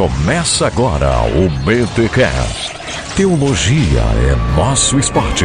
Começa agora o BTCast. Teologia é nosso esporte.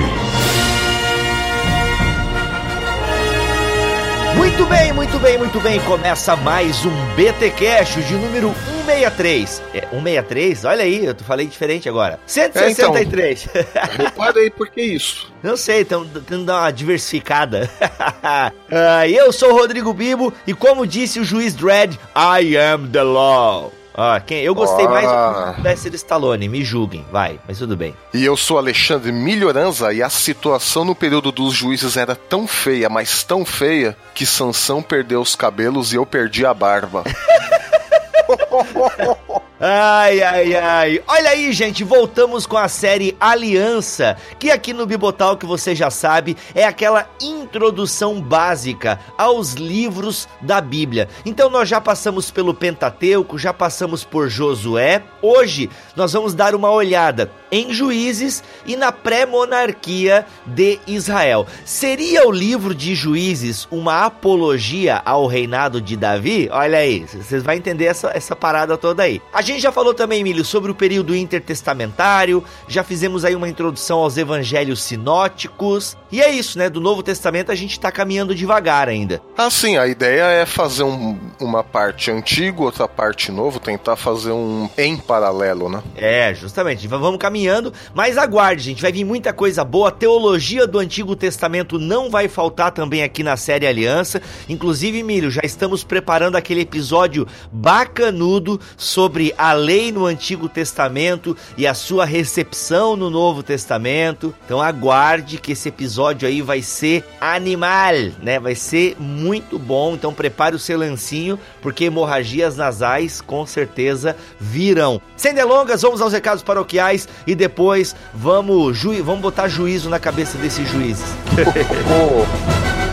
Muito bem, muito bem, muito bem. Começa mais um BT Cash de número 163. É, 163? Olha aí, eu falei diferente agora. 163. É, então, repara aí, por que isso? Não sei, estão tentando dar uma diversificada. ah, eu sou o Rodrigo Bibo e como disse o juiz Dredd, I am the law. Ah, quem? Eu gostei ah. mais do Sylvester Stallone, me julguem, vai, mas tudo bem. E eu sou Alexandre Melhoranza e a situação no período dos juízes era tão feia, mas tão feia, que Sansão perdeu os cabelos e eu perdi a barba. Ai, ai, ai. Olha aí, gente, voltamos com a série Aliança, que aqui no Bibotal, que você já sabe, é aquela introdução básica aos livros da Bíblia. Então nós já passamos pelo Pentateuco, já passamos por Josué. Hoje nós vamos dar uma olhada em Juízes e na pré-monarquia de Israel. Seria o livro de Juízes uma apologia ao reinado de Davi? Olha aí, vocês vão entender essa, essa parada toda aí. A gente já falou também, Emílio, sobre o período intertestamentário, já fizemos aí uma introdução aos evangelhos sinóticos, e é isso, né? Do Novo Testamento a gente tá caminhando devagar ainda. Ah, sim, a ideia é fazer um, uma parte antiga, outra parte novo, tentar fazer um em paralelo, né? É, justamente. Vamos caminhando, mas aguarde, gente, vai vir muita coisa boa. A teologia do Antigo Testamento não vai faltar também aqui na série Aliança. Inclusive, Emílio, já estamos preparando aquele episódio bacanudo sobre a lei no Antigo Testamento e a sua recepção no Novo Testamento. Então aguarde que esse episódio aí vai ser animal, né? Vai ser muito bom. Então prepare o seu lancinho, porque hemorragias nasais com certeza virão. Sem delongas, vamos aos recados paroquiais e depois vamos, ju vamos botar juízo na cabeça desses juízes.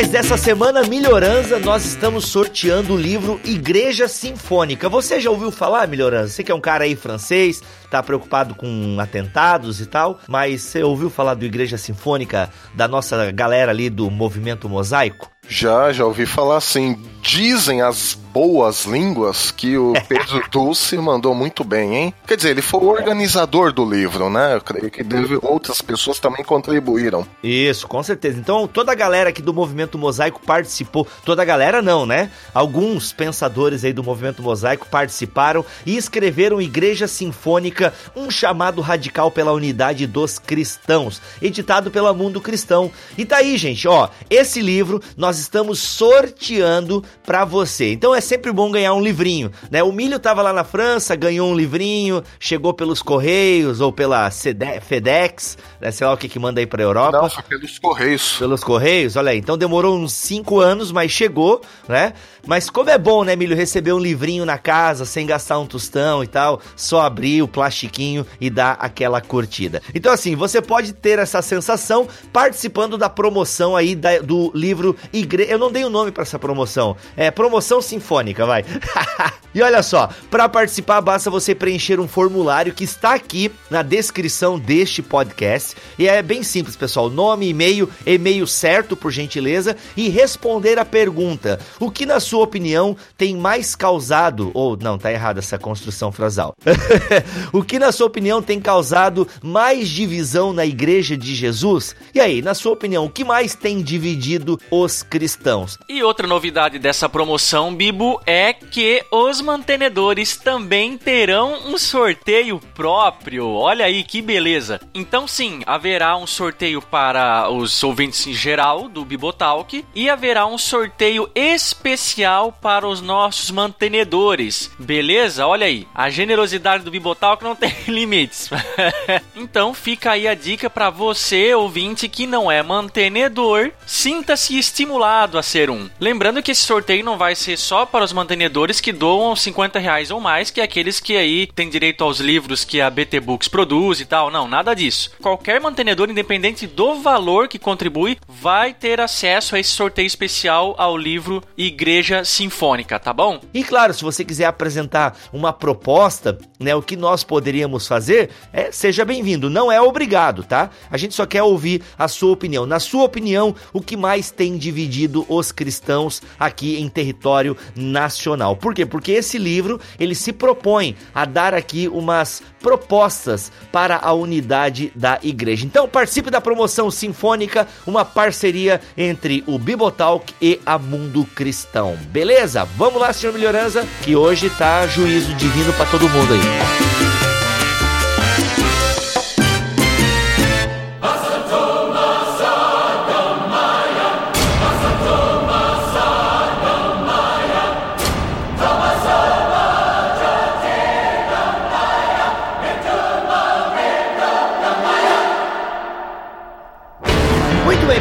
paroquiais dessa semana, Melhorança, nós estamos sorteando o livro Igreja Sinfônica. Você já ouviu falar, Melhorança? Você que é um cara aí francês, tá preocupado com atentados e tal, mas você ouviu falar do Igreja Sinfônica da nossa galera ali do Movimento Mosaico? Já, já ouvi falar assim. Dizem as boas línguas que o Pedro Dulce mandou muito bem, hein? Quer dizer, ele foi o organizador do livro, né? Eu creio que deve, outras pessoas também contribuíram. Isso, com certeza. Então, toda a galera aqui do Movimento Mosaico participou. Toda a galera não, né? Alguns pensadores aí do Movimento Mosaico participaram e escreveram Igreja Sinfônica, um chamado radical pela unidade dos cristãos, editado pela Mundo Cristão. E tá aí, gente, ó, esse livro nós estamos sorteando para você. Então é sempre bom ganhar um livrinho, né? O Milho tava lá na França, ganhou um livrinho, chegou pelos Correios ou pela FedEx, né? sei lá o que que manda aí pra Europa. Não, foi pelos Correios. Pelos Correios, olha aí. Então demorou uns 5 anos, mas chegou, né? Mas como é bom, né, Milho, receber um livrinho na casa, sem gastar um tostão e tal, só abrir o plastiquinho e dar aquela curtida. Então assim, você pode ter essa sensação participando da promoção aí da, do livro Igreja... Eu não dei o um nome para essa promoção. É promoção sinfônica, vai. e olha só, para participar basta você preencher um formulário que está aqui na descrição deste podcast. E é bem simples, pessoal. Nome, e-mail, e-mail certo, por gentileza, e responder a pergunta: o que na sua opinião tem mais causado ou não, tá errada essa construção frasal. o que na sua opinião tem causado mais divisão na igreja de Jesus? E aí, na sua opinião, o que mais tem dividido os cristãos? E outra novidade dessa promoção, Bibo, é que os mantenedores também terão um sorteio próprio. Olha aí que beleza. Então sim, haverá um sorteio para os ouvintes em geral do Bibotalk e haverá um sorteio especial para os nossos mantenedores. Beleza? Olha aí, a generosidade do Bibotalk não tem limites. então fica aí a dica para você ouvinte que não é mantenedor, sinta-se estimulado estimulado a ser um. Lembrando que esse sorteio não vai ser só para os mantenedores que doam 50 reais ou mais, que é aqueles que aí têm direito aos livros que a BT Books produz e tal. Não, nada disso. Qualquer mantenedor, independente do valor que contribui, vai ter acesso a esse sorteio especial ao livro Igreja Sinfônica, tá bom? E claro, se você quiser apresentar uma proposta, né, o que nós poderíamos fazer, é seja bem-vindo. Não é obrigado, tá? A gente só quer ouvir a sua opinião. Na sua opinião, o que mais tem dividido os cristãos aqui em território nacional? Por quê? Porque esse livro, ele se propõe a dar aqui umas propostas para a unidade da igreja. Então participe da promoção sinfônica, uma parceria entre o Bibotalk e a Mundo Cristão. Beleza? Vamos lá, senhor Melhorança, que hoje tá juízo divino para todo mundo aí.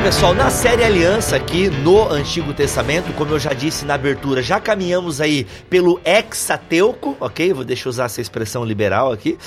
Pessoal, na série Aliança aqui no Antigo Testamento, como eu já disse na abertura, já caminhamos aí pelo exateuco, ok? Vou deixar usar essa expressão liberal aqui.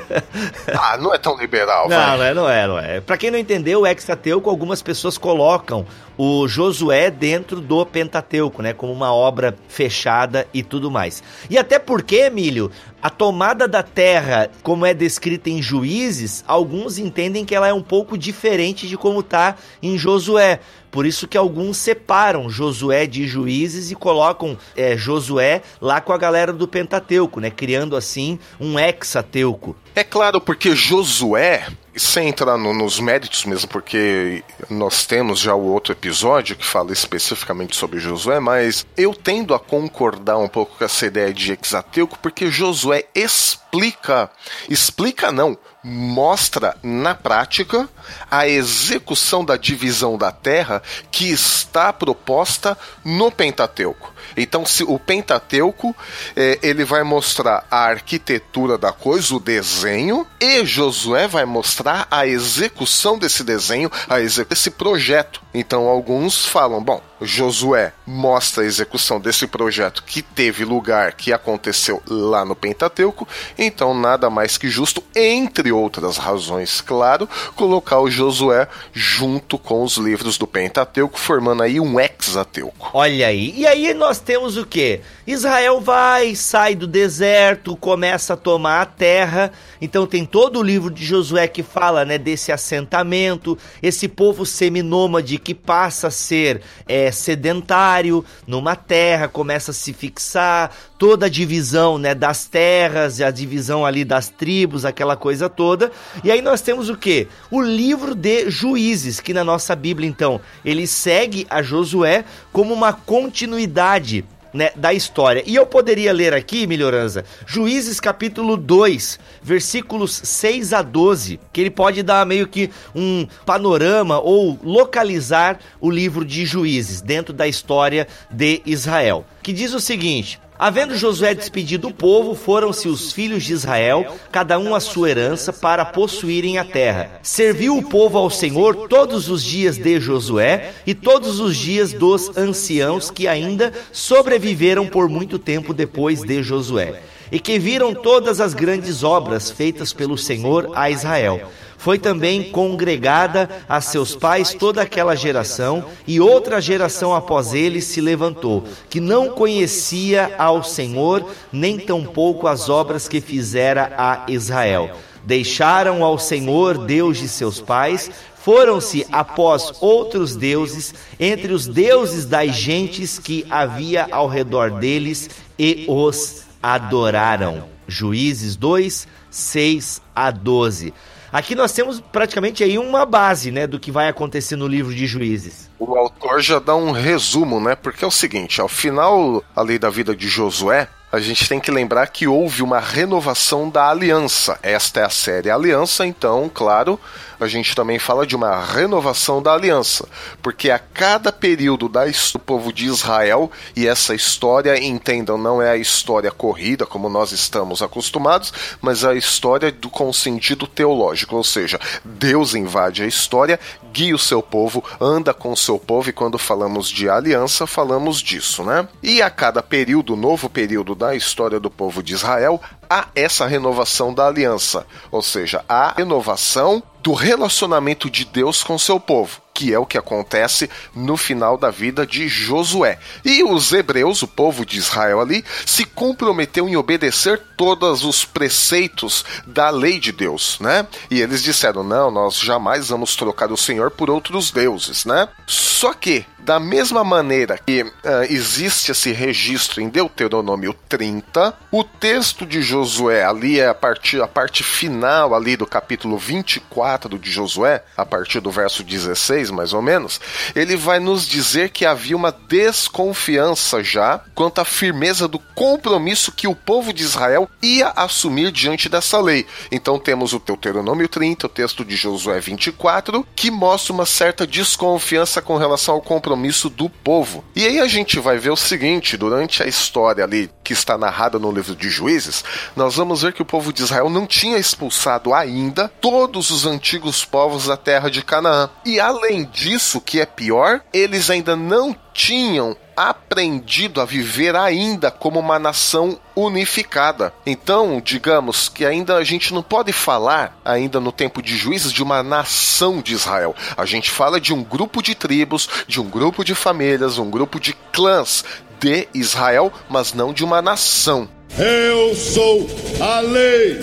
ah, não é tão liberal, Não, vai. não é, não é, não é. Pra quem não entendeu, o exateuco, algumas pessoas colocam o Josué dentro do Pentateuco, né? Como uma obra fechada e tudo mais. E até porque, Emílio, a tomada da terra, como é descrita em Juízes, alguns entendem que ela é um pouco diferente de como está em Josué. Por isso que alguns separam Josué de Juízes e colocam é, Josué lá com a galera do Pentateuco, né? Criando assim um hexateuco. É claro, porque Josué, sem entrar no, nos méritos mesmo, porque nós temos já o outro episódio que fala especificamente sobre Josué, mas eu tendo a concordar um pouco com essa ideia de hexateuco, porque Josué explica, explica não, mostra na prática a execução da divisão da terra que está proposta no Pentateuco. Então, se o Pentateuco é, ele vai mostrar a arquitetura da coisa, o desenho, e Josué vai mostrar a execução desse desenho, a execução desse projeto. Então, alguns falam, bom, Josué mostra a execução desse projeto que teve lugar, que aconteceu lá no Pentateuco, então nada mais que justo, entre outras razões, claro, colocar o Josué junto com os livros do Pentateuco, formando aí um hexateuco. Olha aí, e aí nós temos o que? Israel vai, sai do deserto, começa a tomar a terra, então tem todo o livro de Josué que fala né, desse assentamento, esse povo seminômade que passa a ser é, sedentário numa terra, começa a se fixar, toda a divisão né, das terras, a divisão ali das tribos, aquela coisa toda. E aí nós temos o que? O livro de Juízes, que na nossa Bíblia, então, ele segue a Josué como uma continuidade né, da história. E eu poderia ler aqui, Melhorança, Juízes capítulo 2, versículos 6 a 12, que ele pode dar meio que um panorama ou localizar o livro de Juízes dentro da história de Israel. Que diz o seguinte: Havendo Josué despedido o povo, foram-se os filhos de Israel, cada um a sua herança, para possuírem a terra. Serviu o povo ao Senhor todos os dias de Josué e todos os dias dos anciãos que ainda sobreviveram por muito tempo depois de Josué, e que viram todas as grandes obras feitas pelo Senhor a Israel foi também congregada a seus pais toda aquela geração, e outra geração após ele se levantou, que não conhecia ao Senhor, nem tampouco as obras que fizera a Israel. Deixaram ao Senhor, Deus de seus pais, foram-se após outros deuses, entre os deuses das gentes que havia ao redor deles, e os adoraram. Juízes 2, 6 a 12. Aqui nós temos praticamente aí uma base, né, do que vai acontecer no livro de Juízes. O autor já dá um resumo, né? Porque é o seguinte, ao final ali da vida de Josué, a gente tem que lembrar que houve uma renovação da aliança. Esta é a série Aliança, então, claro, a gente também fala de uma renovação da aliança, porque a cada período da do povo de Israel, e essa história, entendam, não é a história corrida como nós estamos acostumados, mas a história do, com sentido teológico, ou seja, Deus invade a história, guia o seu povo, anda com o seu povo, e quando falamos de aliança, falamos disso, né? E a cada período, novo período da história do povo de Israel, há essa renovação da aliança, ou seja, a renovação do relacionamento de Deus com seu povo que é o que acontece no final da vida de Josué. E os hebreus, o povo de Israel ali, se comprometeu em obedecer todos os preceitos da lei de Deus, né? E eles disseram: "Não, nós jamais vamos trocar o Senhor por outros deuses", né? Só que da mesma maneira que uh, existe esse registro em Deuteronômio 30, o texto de Josué ali é a partir a parte final ali do capítulo 24 de Josué, a partir do verso 16, mais ou menos, ele vai nos dizer que havia uma desconfiança já quanto à firmeza do compromisso que o povo de Israel ia assumir diante dessa lei. Então temos o Deuteronômio 30, o texto de Josué 24, que mostra uma certa desconfiança com relação ao compromisso do povo. E aí a gente vai ver o seguinte: durante a história ali que está narrada no livro de Juízes, nós vamos ver que o povo de Israel não tinha expulsado ainda todos os antigos povos da terra de Canaã. E além disso, que é pior, eles ainda não tinham aprendido a viver ainda como uma nação unificada. Então, digamos que ainda a gente não pode falar, ainda no tempo de juízes, de uma nação de Israel. A gente fala de um grupo de tribos, de um grupo de famílias, um grupo de clãs de Israel, mas não de uma nação. Eu sou a lei.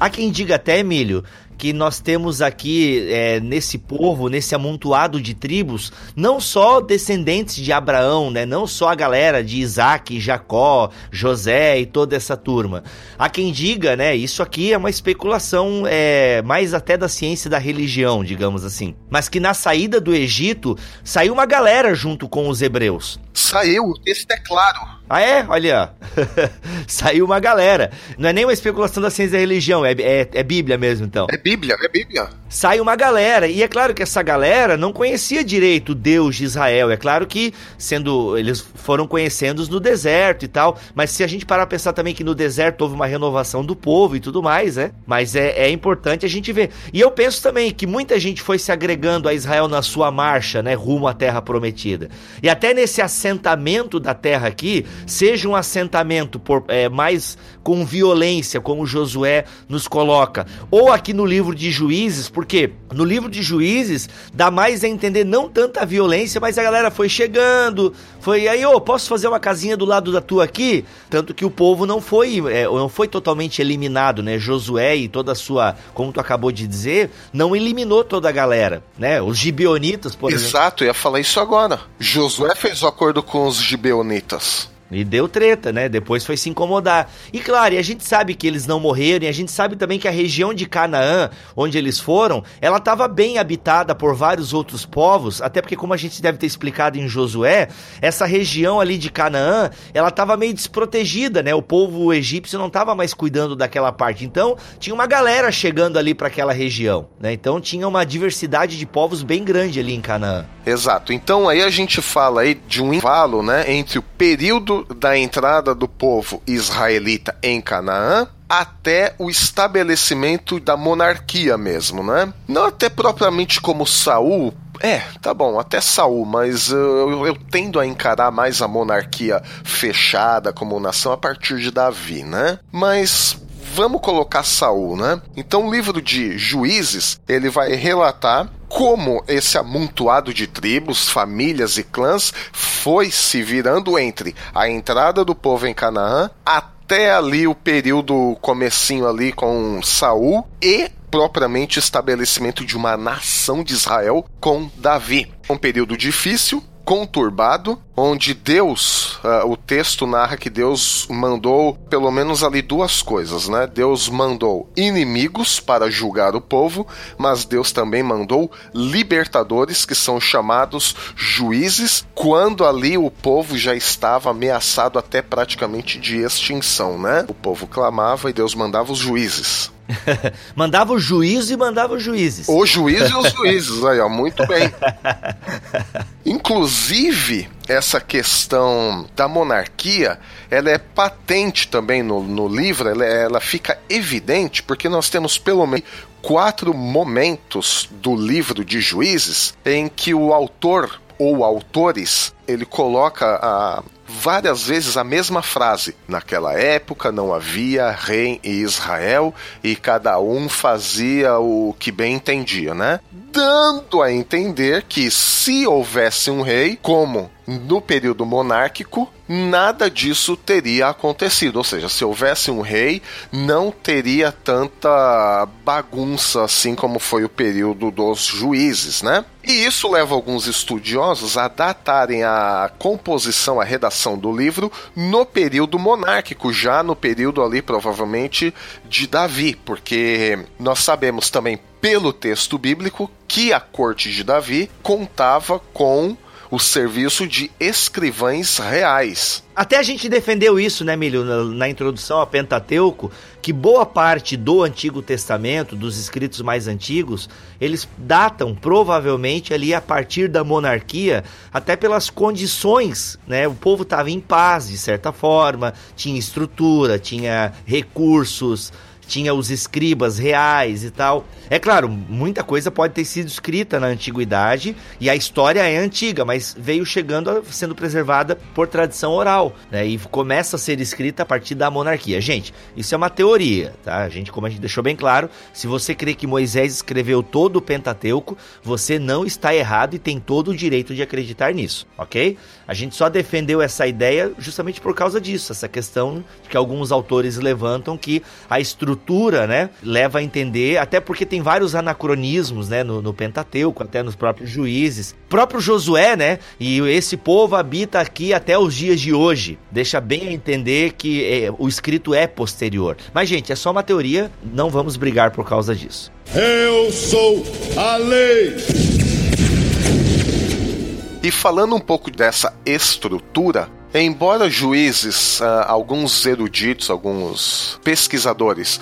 Há quem diga até, Emílio, que nós temos aqui é, nesse povo, nesse amontoado de tribos, não só descendentes de Abraão, né? Não só a galera de Isaac, Jacó, José e toda essa turma. Há quem diga, né? Isso aqui é uma especulação é, mais até da ciência da religião, digamos assim. Mas que na saída do Egito saiu uma galera junto com os hebreus. Saiu, texto é claro. Ah, é? Olha, saiu uma galera. Não é nem uma especulação da ciência da religião, é, é, é Bíblia mesmo, então. É Bíblia, é Bíblia. Sai uma galera, e é claro que essa galera não conhecia direito o Deus de Israel. É claro que, sendo. Eles foram conhecendo no deserto e tal, mas se a gente parar a pensar também que no deserto houve uma renovação do povo e tudo mais, né? Mas é, é importante a gente ver. E eu penso também que muita gente foi se agregando a Israel na sua marcha, né? Rumo à terra prometida. E até nesse assentamento da terra aqui, seja um assentamento por, é, mais com violência, como Josué nos coloca, ou aqui no livro de Juízes, porque no livro de Juízes dá mais a entender não tanta violência, mas a galera foi chegando, foi aí, ô, oh, posso fazer uma casinha do lado da tua aqui? Tanto que o povo não foi, é, não foi totalmente eliminado, né? Josué e toda a sua, como tu acabou de dizer, não eliminou toda a galera, né? Os gibeonitas, por Exato, exemplo. Exato, ia falar isso agora. Josué fez o acordo com os gibeonitas. E deu treta, né? Depois foi se incomodar. E claro, e a gente sabe que eles não morreram, e a gente sabe também que a região de Canaã, onde eles foram, ela estava bem habitada por vários outros povos, até porque, como a gente deve ter explicado em Josué, essa região ali de Canaã, ela estava meio desprotegida, né? O povo egípcio não estava mais cuidando daquela parte. Então, tinha uma galera chegando ali para aquela região, né? Então, tinha uma diversidade de povos bem grande ali em Canaã. Exato. Então, aí a gente fala aí de um intervalo, né, entre o período da entrada do povo israelita em Canaã até o estabelecimento da monarquia mesmo, né? Não até propriamente como Saul, é, tá bom, até Saul, mas eu, eu, tendo a encarar mais a monarquia fechada como nação a partir de Davi, né? Mas vamos colocar Saul, né? Então o livro de Juízes, ele vai relatar como esse amontoado de tribos, famílias e clãs foi se virando entre a entrada do povo em Canaã até ali o período comecinho ali com Saul e propriamente estabelecimento de uma nação de Israel com Davi. Um período difícil, conturbado, onde Deus, uh, o texto narra que Deus mandou pelo menos ali duas coisas, né? Deus mandou inimigos para julgar o povo, mas Deus também mandou libertadores, que são chamados juízes, quando ali o povo já estava ameaçado até praticamente de extinção, né? O povo clamava e Deus mandava os juízes. mandava o juízo e mandava os juízes. O juiz e os juízes, aí, ó, muito bem. Inclusive, essa questão da monarquia, ela é patente também no, no livro, ela, ela fica evidente, porque nós temos pelo menos quatro momentos do livro de juízes em que o autor ou autores ele coloca a, várias vezes a mesma frase. Naquela época não havia rei em Israel e cada um fazia o que bem entendia, né? Dando a entender que se houvesse um rei, como no período monárquico, nada disso teria acontecido. Ou seja, se houvesse um rei, não teria tanta bagunça assim como foi o período dos juízes, né? E isso leva alguns estudiosos a datarem a composição, a redação do livro no período monárquico, já no período ali provavelmente de Davi, porque nós sabemos também pelo texto bíblico que a corte de Davi contava com o serviço de escrivães reais. Até a gente defendeu isso, né, Milho, na, na, introdução ao Pentateuco, que boa parte do Antigo Testamento, dos escritos mais antigos, eles datam provavelmente ali a partir da monarquia, até pelas condições, né? O povo estava em paz, de certa forma, tinha estrutura, tinha recursos, tinha os escribas reais e tal. É claro, muita coisa pode ter sido escrita na antiguidade e a história é antiga, mas veio chegando a, sendo preservada por tradição oral, né? E começa a ser escrita a partir da monarquia. Gente, isso é uma teoria, tá? A gente, como a gente deixou bem claro, se você crê que Moisés escreveu todo o Pentateuco, você não está errado e tem todo o direito de acreditar nisso, ok? A gente só defendeu essa ideia justamente por causa disso, essa questão que alguns autores levantam que a estrutura, né, leva a entender, até porque tem vários anacronismos, né, no, no Pentateuco, até nos próprios juízes. Próprio Josué, né, e esse povo habita aqui até os dias de hoje. Deixa bem a entender que é, o escrito é posterior. Mas, gente, é só uma teoria, não vamos brigar por causa disso. Eu sou a lei. E falando um pouco dessa estrutura, Embora juízes, uh, alguns eruditos, alguns pesquisadores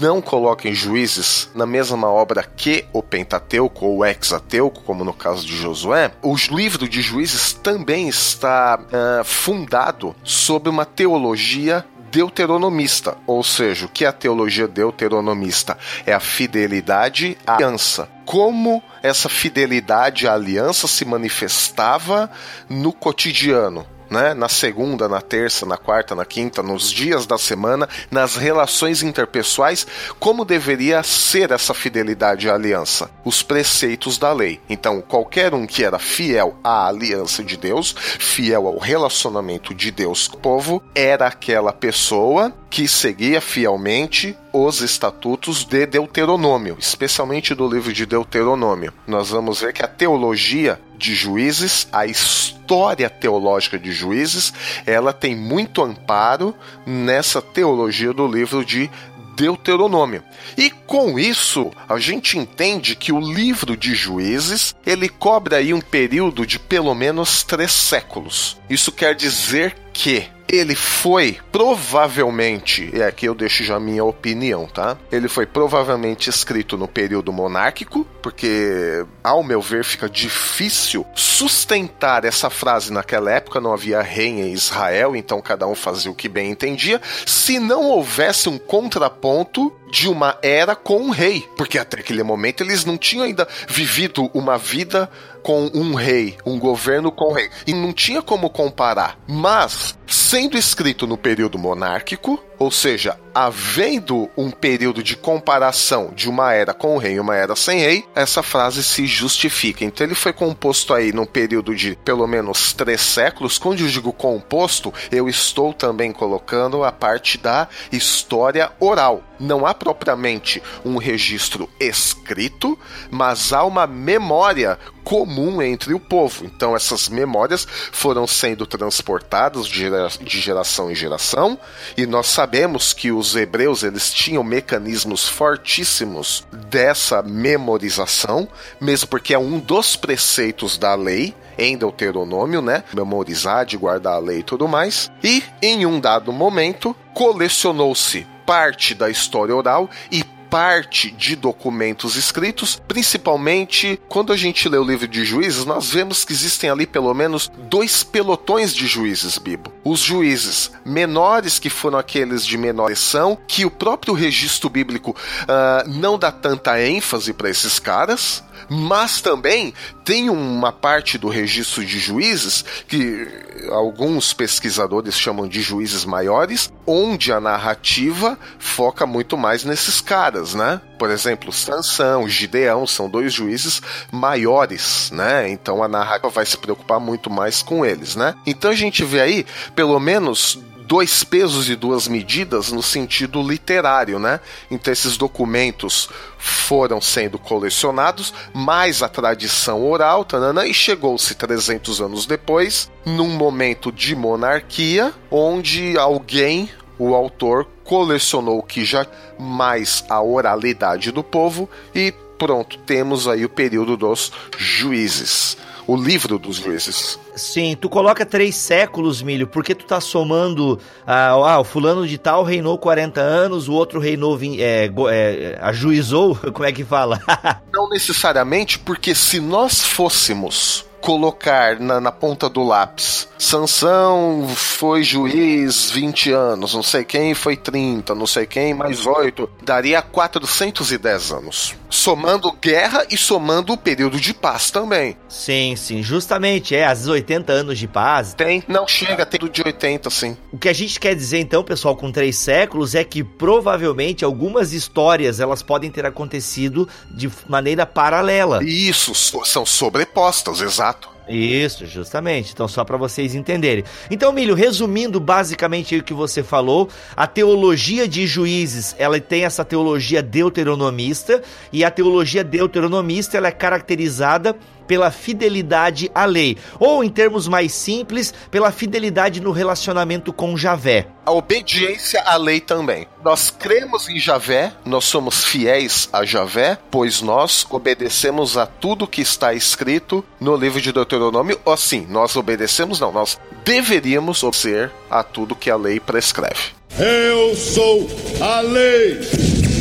não coloquem juízes na mesma obra que o Pentateuco ou o Hexateuco, como no caso de Josué, o livro de juízes também está uh, fundado sobre uma teologia deuteronomista, ou seja, o que é a teologia deuteronomista? É a fidelidade à aliança. Como essa fidelidade à aliança se manifestava no cotidiano, né, na segunda, na terça, na quarta, na quinta, nos dias da semana, nas relações interpessoais, como deveria ser essa fidelidade à aliança, os preceitos da lei. Então, qualquer um que era fiel à aliança de Deus, fiel ao relacionamento de Deus com o povo, era aquela pessoa que seguia fielmente os estatutos de Deuteronômio, especialmente do livro de Deuteronômio. Nós vamos ver que a teologia de Juízes, a história teológica de Juízes, ela tem muito amparo nessa teologia do livro de Deuteronômio. E com isso, a gente entende que o livro de Juízes, ele cobre aí um período de pelo menos três séculos. Isso quer dizer que ele foi provavelmente, e aqui eu deixo já a minha opinião, tá? Ele foi provavelmente escrito no período monárquico, porque, ao meu ver, fica difícil sustentar essa frase naquela época, não havia rei em Israel, então cada um fazia o que bem entendia, se não houvesse um contraponto de uma era com um rei, porque até aquele momento eles não tinham ainda vivido uma vida com um rei, um governo com um rei. E não tinha como comparar. Mas, sendo escrito no período monárquico, Ou seja, havendo um período de comparação de uma era com o rei e uma era sem rei, essa frase se justifica. Então ele foi composto aí num período de pelo menos três séculos. Quando eu digo composto, eu estou também colocando a parte da história oral. Não há propriamente um registro escrito, mas há uma memória comum entre o povo. Então essas memórias foram sendo transportadas de, gera de geração em geração, e nós sabemos que os hebreus eles tinham mecanismos fortíssimos dessa memorização, mesmo porque é um dos preceitos da lei em Deuteronômio, né? Memorizar, de guardar a lei e tudo mais. E em um dado momento, colecionou-se parte da história oral e parte de documentos escritos, principalmente quando a gente lê o livro de juízes, nós vemos que existem ali pelo menos dois pelotões de juízes, Bibo. Os juízes menores, que foram aqueles de menor expressão, que o próprio registro bíblico uh, não dá tanta ênfase para esses caras, mas também tem uma parte do registro de juízes que alguns pesquisadores chamam de juízes maiores, onde a narrativa foca muito mais nesses caras, né? Por exemplo, Sansão, Gideão são dois juízes maiores, né? Então a narrativa vai se preocupar muito mais com eles, né? Então a gente vê aí pelo menos dois pesos e duas medidas no sentido literário, né? Então esses documentos foram sendo colecionados, mais a tradição oral, tanana, e chegou-se 300 anos depois, num momento de monarquia, onde alguém, o autor, colecionou o que já mais a oralidade do povo e pronto, temos aí o período dos juízes o livro dos juízes. Sim, tu coloca três séculos, Milho, porque tu tá somando. Ah, ah, o fulano de tal reinou 40 anos, o outro reinou. É, é, ajuizou? Como é que fala? Não necessariamente, porque se nós fôssemos colocar na, na, ponta do lápis. Sansão foi juiz 20 anos, não sei quem foi 30, não sei quem mais 8, daria 410 anos. Somando guerra e somando o período de paz também. Sim, sim, justamente, é, às 80 anos de paz. Tem, não chega, tem do de 80, sim. O que a gente quer dizer então, pessoal, com três séculos é que provavelmente algumas histórias elas podem ter acontecido de maneira paralela. Isso, são sobrepostas, exato. Isso, justamente. Então, só para vocês entenderem. Então, Milho, resumindo basicamente o que você falou, a teologia de juízes, ela tem essa teologia deuteronomista, e a teologia deuteronomista ela é caracterizada pela fidelidade à lei, ou em termos mais simples, pela fidelidade no relacionamento com Javé. A obediência à lei também. Nós cremos em Javé, nós somos fiéis a Javé, pois nós obedecemos a tudo que está escrito no livro de Deuteronômio, ou sim, nós obedecemos, não, nós deveríamos obedecer a tudo que a lei prescreve. Eu sou a lei.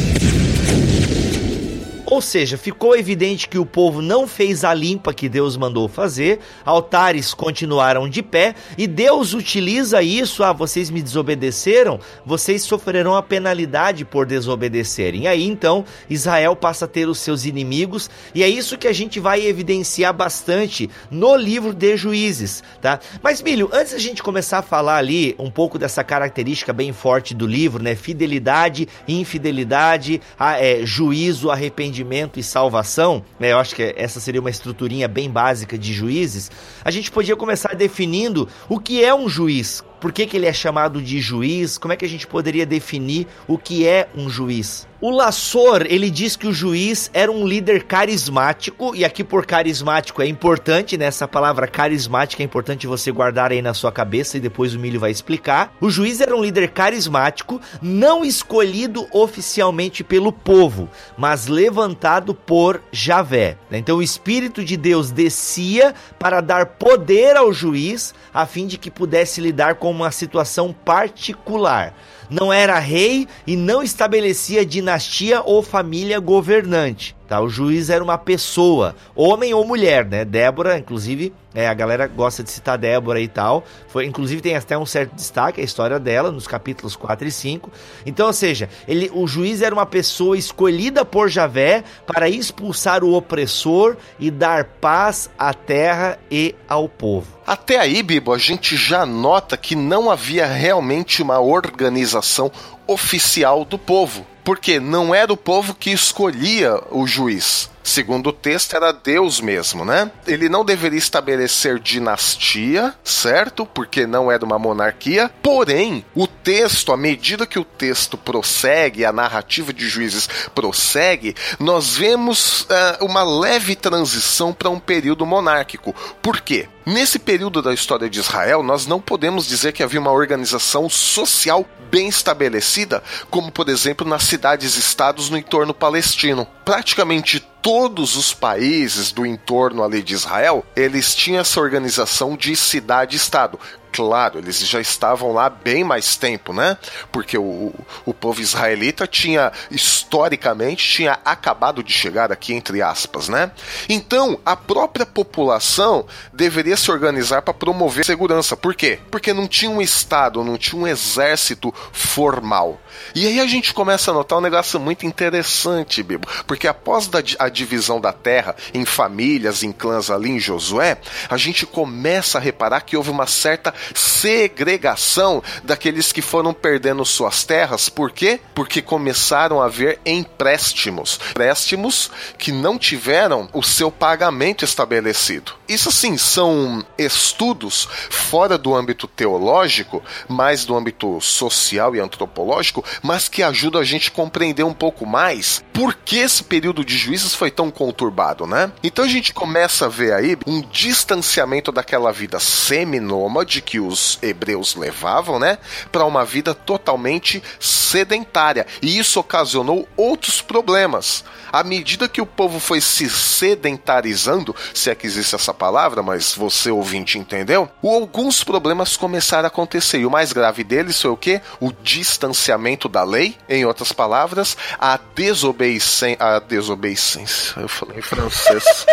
Ou seja, ficou evidente que o povo não fez a limpa que Deus mandou fazer, altares continuaram de pé e Deus utiliza isso. Ah, vocês me desobedeceram, vocês sofrerão a penalidade por desobedecerem. Aí então Israel passa a ter os seus inimigos e é isso que a gente vai evidenciar bastante no livro de Juízes, tá? Mas Milho, antes a gente começar a falar ali um pouco dessa característica bem forte do livro, né? Fidelidade, infidelidade, a, é, juízo, arrependimento arrependimento e salvação, né, eu acho que essa seria uma estruturinha bem básica de juízes, a gente podia começar definindo o que é um juiz, por que, que ele é chamado de juiz, como é que a gente poderia definir o que é um juiz. O Lassor, ele diz que o juiz era um líder carismático, e aqui por carismático é importante, né? Essa palavra carismática é importante você guardar aí na sua cabeça e depois o Milho vai explicar. O juiz era um líder carismático, não escolhido oficialmente pelo povo, mas levantado por Javé. Então o Espírito de Deus descia para dar poder ao juiz, a fim de que pudesse lidar com uma situação particular não era rei e não estabelecia dinastia ou família governante. Tá? O juiz era uma pessoa, homem ou mulher, né? Débora, inclusive, é, a galera gosta de citar Débora e tal. Foi, inclusive tem até um certo destaque a história dela nos capítulos 4 e 5. Então, ou seja, ele, o juiz era uma pessoa escolhida por Javé para expulsar o opressor e dar paz à terra e ao povo. Até aí, Bibo, a gente já nota que não havia realmente uma organização oficial do povo. Porque não era o povo que escolhia o juiz. Segundo o texto, era Deus mesmo, né? Ele não deveria estabelecer dinastia, certo? Porque não era uma monarquia. Porém, o texto, à medida que o texto prossegue, a narrativa de juízes prossegue, nós vemos uh, uma leve transição para um período monárquico. Por quê? Nesse período da história de Israel, nós não podemos dizer que havia uma organização social bem estabelecida, como por exemplo nas cidades-estados no entorno palestino. Praticamente todos os países do entorno ali de Israel, eles tinham essa organização de cidade-estado claro, eles já estavam lá bem mais tempo, né? Porque o, o povo israelita tinha, historicamente, tinha acabado de chegar aqui, entre aspas, né? Então, a própria população deveria se organizar para promover segurança. Por quê? Porque não tinha um Estado, não tinha um exército formal. E aí a gente começa a notar um negócio muito interessante, Bibo, porque após a divisão da terra em famílias, em clãs ali em Josué, a gente começa a reparar que houve uma certa segregação daqueles que foram perdendo suas terras. Por quê? Porque começaram a haver empréstimos. Empréstimos que não tiveram o seu pagamento estabelecido. Isso, assim, são estudos fora do âmbito teológico, mais do âmbito social e antropológico, mas que ajudam a gente a compreender um pouco mais por que esse período de juízes foi tão conturbado, né? Então a gente começa a ver aí um distanciamento daquela vida semi-nômade que os hebreus levavam, né, para uma vida totalmente sedentária. E isso ocasionou outros problemas. À medida que o povo foi se sedentarizando, se é que existe essa palavra, mas você ouvinte entendeu, alguns problemas começaram a acontecer. E o mais grave deles foi o que? O distanciamento da lei, em outras palavras, a desobediência. A desobediência. Eu falei em francês.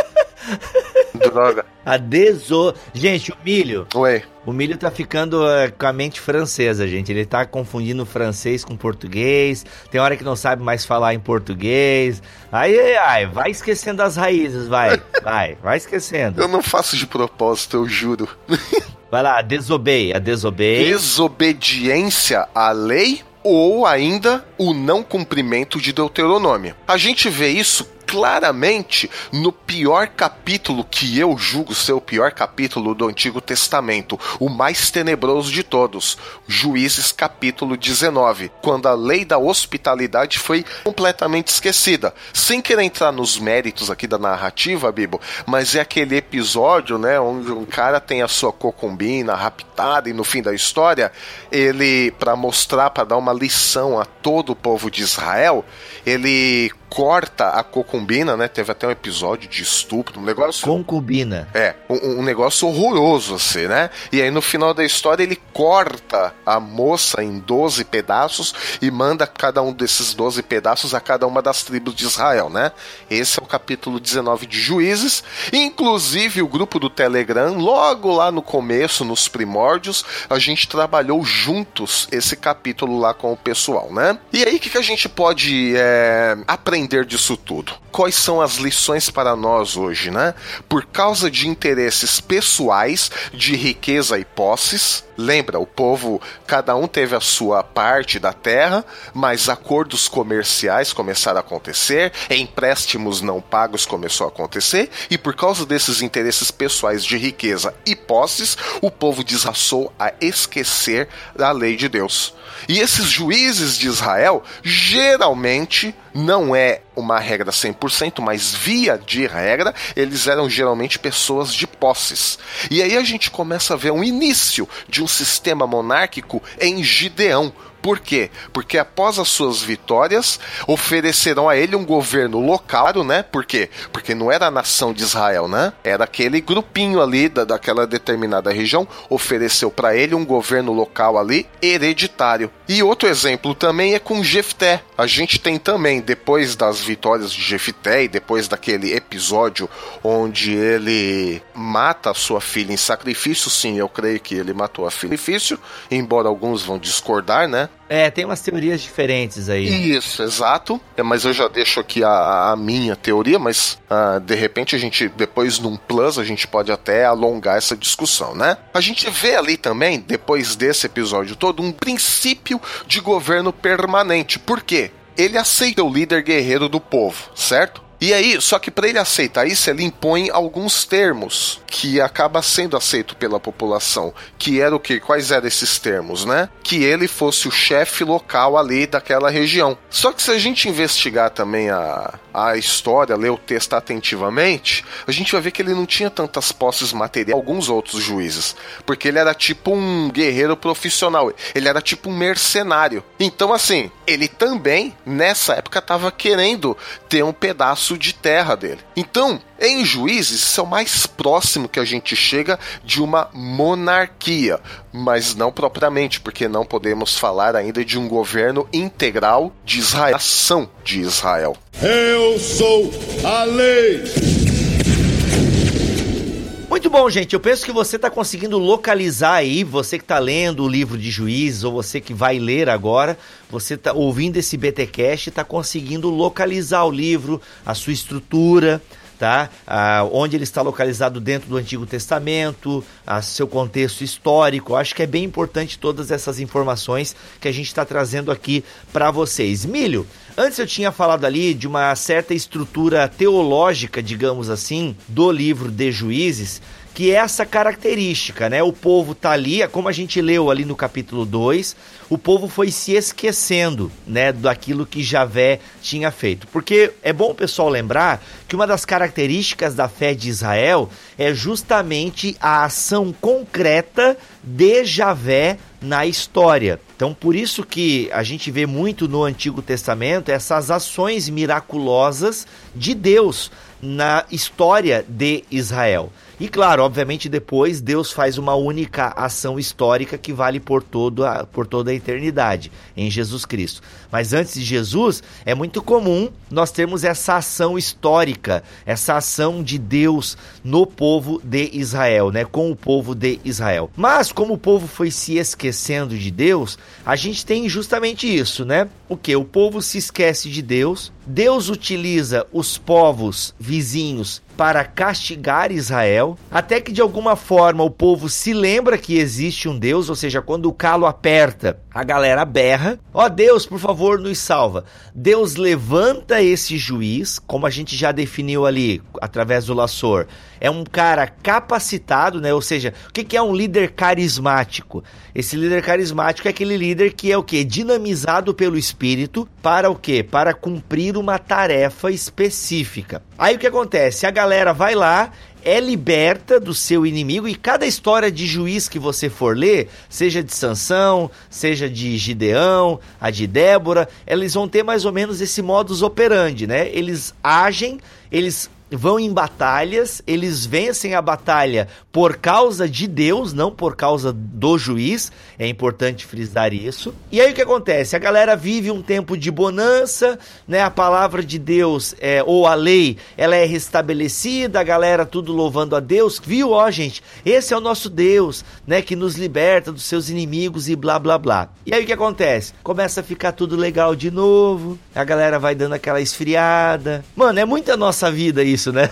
Droga. A deso. Gente, o milho. Ué. O milho tá ficando é, com a mente francesa, gente. Ele tá confundindo francês com português. Tem hora que não sabe mais falar em português. Aí, ai, ai, vai esquecendo as raízes, vai. Vai, vai esquecendo. Eu não faço de propósito, eu juro. Vai lá, desobey, a desobey. Desobediência à lei ou ainda o não cumprimento de Deuteronômio. A gente vê isso claramente no pior capítulo que eu julgo ser o pior capítulo do Antigo Testamento, o mais tenebroso de todos, Juízes capítulo 19, quando a lei da hospitalidade foi completamente esquecida. Sem querer entrar nos méritos aqui da narrativa, Bibo, mas é aquele episódio, né, onde um cara tem a sua concubina raptada e no fim da história, ele para mostrar, para dar uma lição a todo o povo de Israel, ele corta a concubina, né? Teve até um episódio de estupro, um negócio. Concubina. É, um, um, negócio horroroso, assim, né? E aí no final da história ele corta a moça em 12 pedaços e manda cada um desses 12 pedaços a cada uma das tribos de Israel, né? Esse é o capítulo 19 de Juízes. Inclusive o grupo do Telegram, logo lá no começo, nos primórdios, a gente trabalhou juntos esse capítulo lá com o pessoal, né? E aí o que, que a gente pode é, aprender? Aprender disso tudo? Quais são as lições para nós hoje, né? Por causa de interesses pessoais, de riqueza e posses, lembra, o povo, cada um teve a sua parte da terra, mas acordos comerciais começaram a acontecer, empréstimos não pagos começou a acontecer, e por causa desses interesses pessoais de riqueza e posses, o povo desraçou a esquecer da lei de Deus. E esses juízes de Israel geralmente não é uma regra 100%, mas via de regra, eles eram geralmente pessoas de posses. E aí a gente começa a ver um início de um sistema monárquico em Gideão. Por quê? Porque após as suas vitórias, oferecerão a ele um governo local, né? Por quê? Porque não era a nação de Israel, né? Era aquele grupinho ali da, daquela determinada região, ofereceu para ele um governo local ali, hereditário. E outro exemplo também é com Jefté. A gente tem também, depois das vitórias de Jefté e depois daquele episódio onde ele mata a sua filha em sacrifício, sim, eu creio que ele matou a filha em sacrifício, embora alguns vão discordar, né? É, tem umas teorias diferentes aí. Isso, exato. É, mas eu já deixo aqui a, a minha teoria, mas uh, de repente a gente, depois num plus, a gente pode até alongar essa discussão, né? A gente vê ali também, depois desse episódio todo, um princípio de governo permanente. Por quê? Ele aceita o líder guerreiro do povo, certo? E aí, só que para ele aceitar isso, ele impõe alguns termos que acaba sendo aceito pela população, que era o que? Quais eram esses termos, né? Que ele fosse o chefe local ali daquela região. Só que se a gente investigar também a, a história, ler o texto atentivamente, a gente vai ver que ele não tinha tantas posses materiais alguns outros juízes, porque ele era tipo um guerreiro profissional, ele era tipo um mercenário. Então assim, ele também nessa época estava querendo ter um pedaço de terra dele. Então, em Juízes, isso é o mais próximo que a gente chega de uma monarquia, mas não propriamente, porque não podemos falar ainda de um governo integral de Israel, ação de Israel. Eu sou a lei. Muito bom, gente. Eu penso que você está conseguindo localizar aí, você que está lendo o livro de Juízes ou você que vai ler agora, você está ouvindo esse BTcast, está conseguindo localizar o livro, a sua estrutura, tá? Ah, onde ele está localizado dentro do Antigo Testamento, a seu contexto histórico. Acho que é bem importante todas essas informações que a gente está trazendo aqui para vocês. Milho, antes eu tinha falado ali de uma certa estrutura teológica, digamos assim, do livro de Juízes que é essa característica, né? O povo tá ali, como a gente leu ali no capítulo 2, o povo foi se esquecendo, né, daquilo que Javé tinha feito. Porque é bom o pessoal lembrar que uma das características da fé de Israel é justamente a ação concreta de Javé na história. Então, por isso que a gente vê muito no Antigo Testamento essas ações miraculosas de Deus na história de Israel. E claro, obviamente depois Deus faz uma única ação histórica que vale por, todo a, por toda a eternidade, em Jesus Cristo. Mas antes de Jesus, é muito comum nós termos essa ação histórica, essa ação de Deus no povo de Israel, né, com o povo de Israel. Mas como o povo foi se esquecendo de Deus, a gente tem justamente isso, né? O que? O povo se esquece de Deus, Deus utiliza os povos vizinhos para castigar Israel, até que de alguma forma o povo se lembra que existe um Deus, ou seja, quando o calo aperta, a galera berra: Ó oh, Deus, por favor, nos salva. Deus levanta esse juiz, como a gente já definiu ali através do Laçor, é um cara capacitado, né? Ou seja, o que é um líder carismático? Esse líder carismático é aquele líder que é o que? Dinamizado pelo Espírito para o que? Para cumprir uma tarefa específica. Aí o que acontece? A galera vai lá, é liberta do seu inimigo e cada história de juiz que você for ler, seja de Sansão, seja de Gideão, a de Débora, eles vão ter mais ou menos esse modus operandi, né? Eles agem, eles vão em batalhas, eles vencem a batalha por causa de Deus, não por causa do juiz. É importante frisar isso. E aí o que acontece? A galera vive um tempo de bonança, né? A palavra de Deus é, ou a lei, ela é restabelecida, a galera tudo louvando a Deus. Viu, ó, gente? Esse é o nosso Deus, né, que nos liberta dos seus inimigos e blá blá blá. E aí o que acontece? Começa a ficar tudo legal de novo. A galera vai dando aquela esfriada. Mano, é muita nossa vida isso isso, né?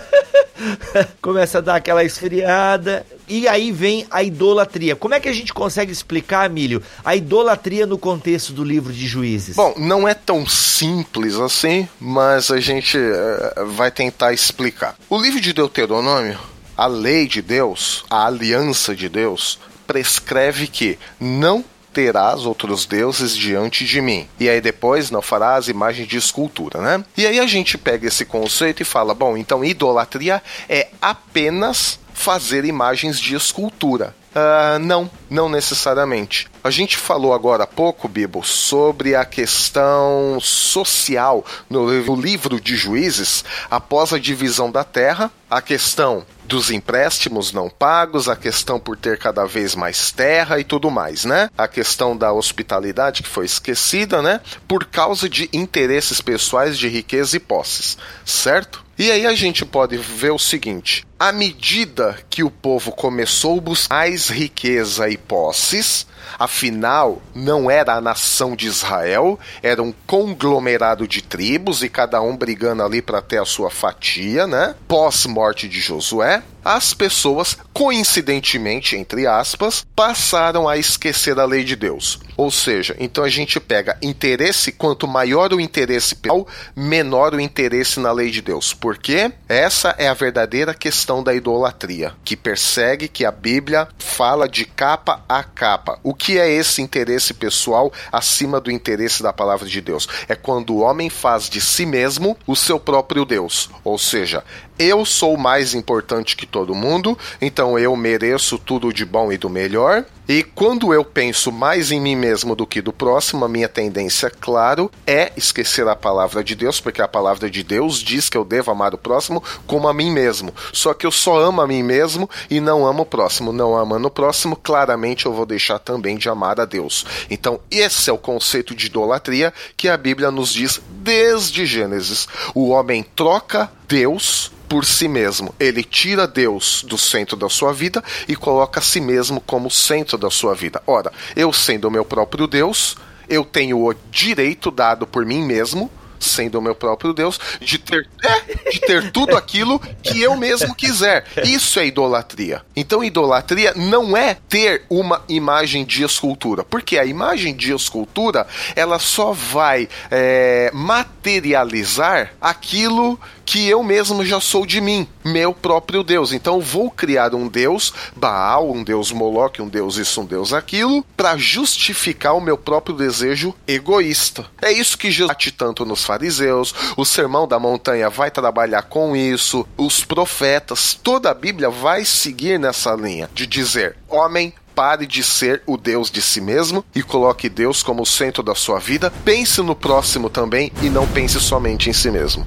Começa a dar aquela esfriada. E aí vem a idolatria. Como é que a gente consegue explicar, Milho, a idolatria no contexto do livro de juízes? Bom, não é tão simples assim, mas a gente uh, vai tentar explicar. O livro de Deuteronômio, a lei de Deus, a aliança de Deus, prescreve que não terás outros deuses diante de mim. E aí depois não farás imagem de escultura, né? E aí a gente pega esse conceito e fala, bom, então idolatria é apenas fazer imagens de escultura. Uh, não, não necessariamente. A gente falou agora há pouco, Bibo, sobre a questão social no livro de Juízes, após a divisão da terra, a questão dos empréstimos não pagos, a questão por ter cada vez mais terra e tudo mais, né? A questão da hospitalidade que foi esquecida, né? Por causa de interesses pessoais de riqueza e posses, certo? E aí a gente pode ver o seguinte: à medida que o povo começou a buscar mais riqueza e posses, Afinal, não era a nação de Israel, era um conglomerado de tribos e cada um brigando ali para ter a sua fatia, né? Pós-morte de Josué, as pessoas, coincidentemente, entre aspas, passaram a esquecer a lei de Deus. Ou seja, então a gente pega interesse, quanto maior o interesse pessoal, menor o interesse na lei de Deus. Por quê? Essa é a verdadeira questão da idolatria, que persegue que a Bíblia fala de capa a capa. O que é esse interesse pessoal acima do interesse da palavra de Deus? É quando o homem faz de si mesmo o seu próprio Deus. Ou seja, eu sou mais importante que todo mundo, então eu mereço tudo de bom e do melhor. E quando eu penso mais em mim mesmo do que do próximo, a minha tendência, claro, é esquecer a palavra de Deus, porque a palavra de Deus diz que eu devo amar o próximo como a mim mesmo. Só que eu só amo a mim mesmo e não amo o próximo. Não amando o próximo, claramente eu vou deixar também de amar a Deus. Então, esse é o conceito de idolatria que a Bíblia nos diz desde Gênesis. O homem troca Deus por si mesmo. Ele tira Deus do centro da sua vida e coloca a si mesmo como centro da sua vida. Ora, eu sendo o meu próprio Deus, eu tenho o direito dado por mim mesmo sendo o meu próprio Deus, de ter, é, de ter tudo aquilo que eu mesmo quiser. Isso é idolatria. Então, idolatria não é ter uma imagem de escultura, porque a imagem de escultura ela só vai é, materializar aquilo que eu mesmo já sou de mim, meu próprio Deus. Então vou criar um Deus Baal, um Deus Moloque, um Deus isso, um Deus aquilo, para justificar o meu próprio desejo egoísta. É isso que Jesus bate tanto nos fariseus, o sermão da montanha vai trabalhar com isso, os profetas, toda a Bíblia vai seguir nessa linha de dizer: homem, pare de ser o Deus de si mesmo e coloque Deus como o centro da sua vida. Pense no próximo também e não pense somente em si mesmo.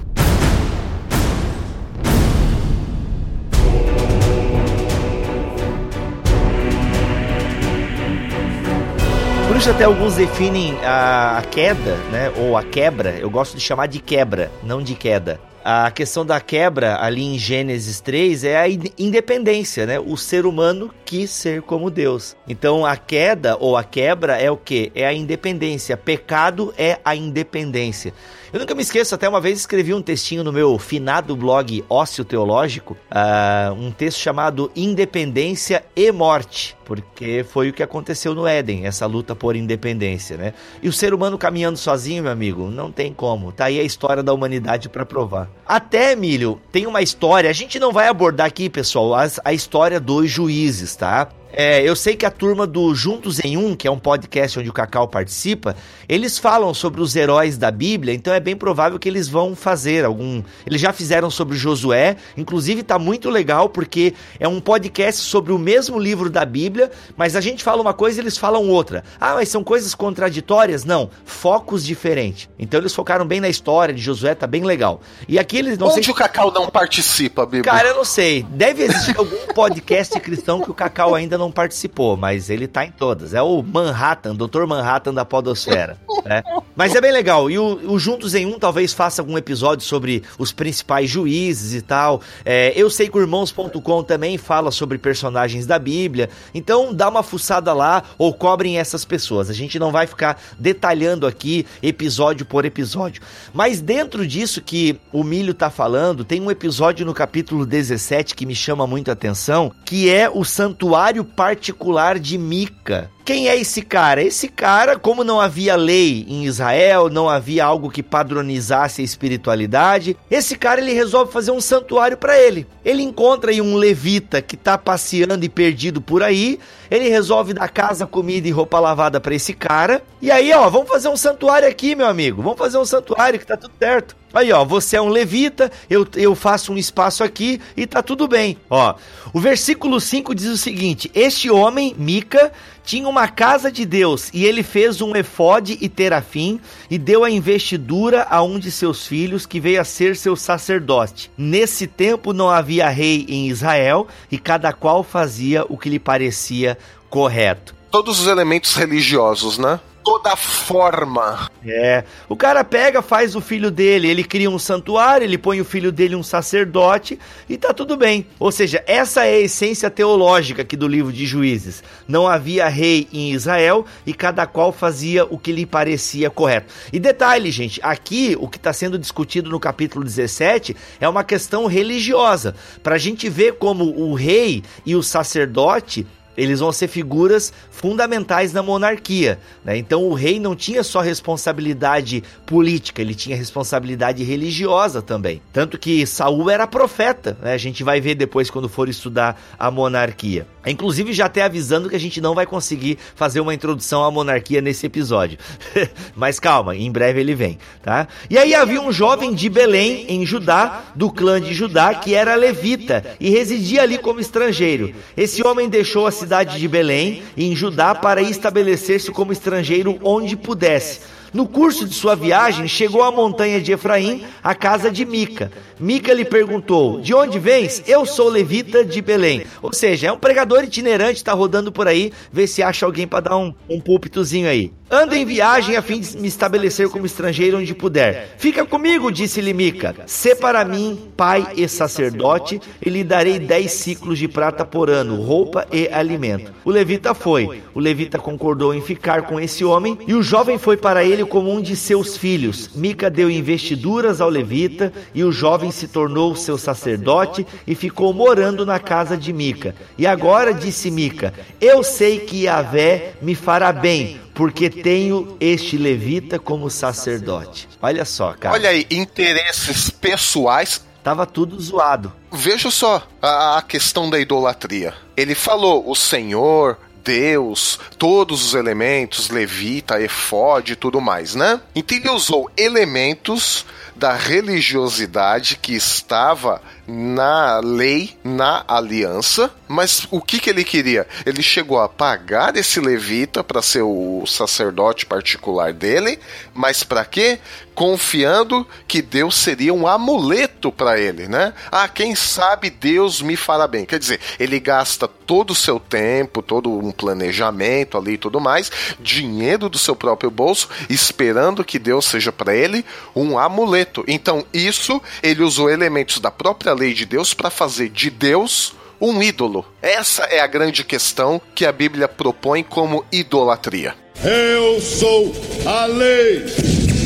Isso até alguns definem a, a queda, né, ou a quebra, eu gosto de chamar de quebra, não de queda. A questão da quebra ali em Gênesis 3 é a independência, né? O ser humano quis ser como Deus. Então a queda ou a quebra é o que? É a independência. Pecado é a independência. Eu nunca me esqueço, até uma vez escrevi um textinho no meu finado blog Ócio Teológico, uh, um texto chamado Independência e Morte, porque foi o que aconteceu no Éden, essa luta por independência, né? E o ser humano caminhando sozinho, meu amigo, não tem como. Tá aí a história da humanidade para provar. Até, Emílio, tem uma história, a gente não vai abordar aqui, pessoal, a, a história dos juízes, tá? É, eu sei que a turma do Juntos em Um, que é um podcast onde o Cacau participa, eles falam sobre os heróis da Bíblia, então é bem provável que eles vão fazer algum. Eles já fizeram sobre Josué, inclusive tá muito legal porque é um podcast sobre o mesmo livro da Bíblia, mas a gente fala uma coisa e eles falam outra. Ah, mas são coisas contraditórias? Não, focos diferentes. Então eles focaram bem na história de Josué, tá bem legal. E aqui eles não Onde sei... o Cacau não participa, Bíblia? Cara, eu não sei. Deve existir algum podcast cristão que o Cacau ainda não não participou, mas ele tá em todas. É o Manhattan, Dr. Manhattan da Podosfera. né? Mas é bem legal. E o, o, Juntos em Um talvez faça algum episódio sobre os principais juízes e tal. É, eu sei que o Irmãos.com também fala sobre personagens da Bíblia. Então dá uma fuçada lá ou cobrem essas pessoas. A gente não vai ficar detalhando aqui episódio por episódio. Mas dentro disso que o Milho tá falando, tem um episódio no capítulo 17 que me chama muito a atenção, que é o santuário particular de Mica. Quem é esse cara? Esse cara, como não havia lei em Israel, não havia algo que padronizasse a espiritualidade, esse cara ele resolve fazer um santuário para ele. Ele encontra aí um levita que tá passeando e perdido por aí, ele resolve dar casa, comida e roupa lavada para esse cara. E aí, ó, vamos fazer um santuário aqui, meu amigo. Vamos fazer um santuário que tá tudo certo. Aí, ó, você é um levita, eu, eu faço um espaço aqui e tá tudo bem. Ó, o versículo 5 diz o seguinte: Este homem, Mica, tinha uma casa de Deus e ele fez um efode e terafim e deu a investidura a um de seus filhos que veio a ser seu sacerdote. Nesse tempo não havia rei em Israel e cada qual fazia o que lhe parecia correto. Todos os elementos religiosos, né? Toda forma. É. O cara pega, faz o filho dele, ele cria um santuário, ele põe o filho dele um sacerdote e tá tudo bem. Ou seja, essa é a essência teológica aqui do livro de Juízes. Não havia rei em Israel e cada qual fazia o que lhe parecia correto. E detalhe, gente, aqui o que está sendo discutido no capítulo 17 é uma questão religiosa. Para a gente ver como o rei e o sacerdote eles vão ser figuras fundamentais na monarquia. Né? Então o rei não tinha só responsabilidade política, ele tinha responsabilidade religiosa também. Tanto que Saul era profeta, né? a gente vai ver depois quando for estudar a monarquia. Inclusive já até avisando que a gente não vai conseguir fazer uma introdução à monarquia nesse episódio. Mas calma, em breve ele vem, tá? E aí havia um jovem de Belém, em Judá, do clã de Judá, que era levita e residia ali como estrangeiro. Esse homem deixou a cidade de Belém, em Judá, para estabelecer-se como estrangeiro onde pudesse. No curso de sua viagem, chegou à montanha de Efraim, à casa de Mica. Mica lhe perguntou: De onde vens? Eu sou levita de Belém. Ou seja, é um pregador itinerante, está rodando por aí, vê se acha alguém para dar um, um púlpitozinho aí. Ando em viagem a fim de me estabelecer como estrangeiro onde puder. Fica comigo, disse-lhe Mica. Sê para mim pai e sacerdote, e lhe darei dez ciclos de prata por ano, roupa e alimento. O levita foi. O levita concordou em ficar com esse homem, e o jovem foi para ele como um de seus filhos. Mica deu investiduras ao levita, e o jovem se tornou seu sacerdote e ficou morando na casa de Mica. E agora disse Mica: Eu sei que Yahvé me fará bem porque tenho este levita como sacerdote. Olha só, cara. Olha aí, interesses pessoais. Tava tudo zoado. Veja só a, a questão da idolatria. Ele falou: o Senhor, Deus, todos os elementos, levita, efode e tudo mais, né? Então ele usou elementos da religiosidade que estava na lei, na aliança, mas o que, que ele queria? Ele chegou a pagar esse levita para ser o sacerdote particular dele, mas para quê? Confiando que Deus seria um amuleto para ele, né? Ah, quem sabe Deus me fará bem. Quer dizer, ele gasta todo o seu tempo, todo um planejamento ali e tudo mais, dinheiro do seu próprio bolso, esperando que Deus seja para ele um amuleto. Então, isso ele usou elementos da própria lei de Deus para fazer de Deus um ídolo. Essa é a grande questão que a Bíblia propõe como idolatria. Eu sou a lei.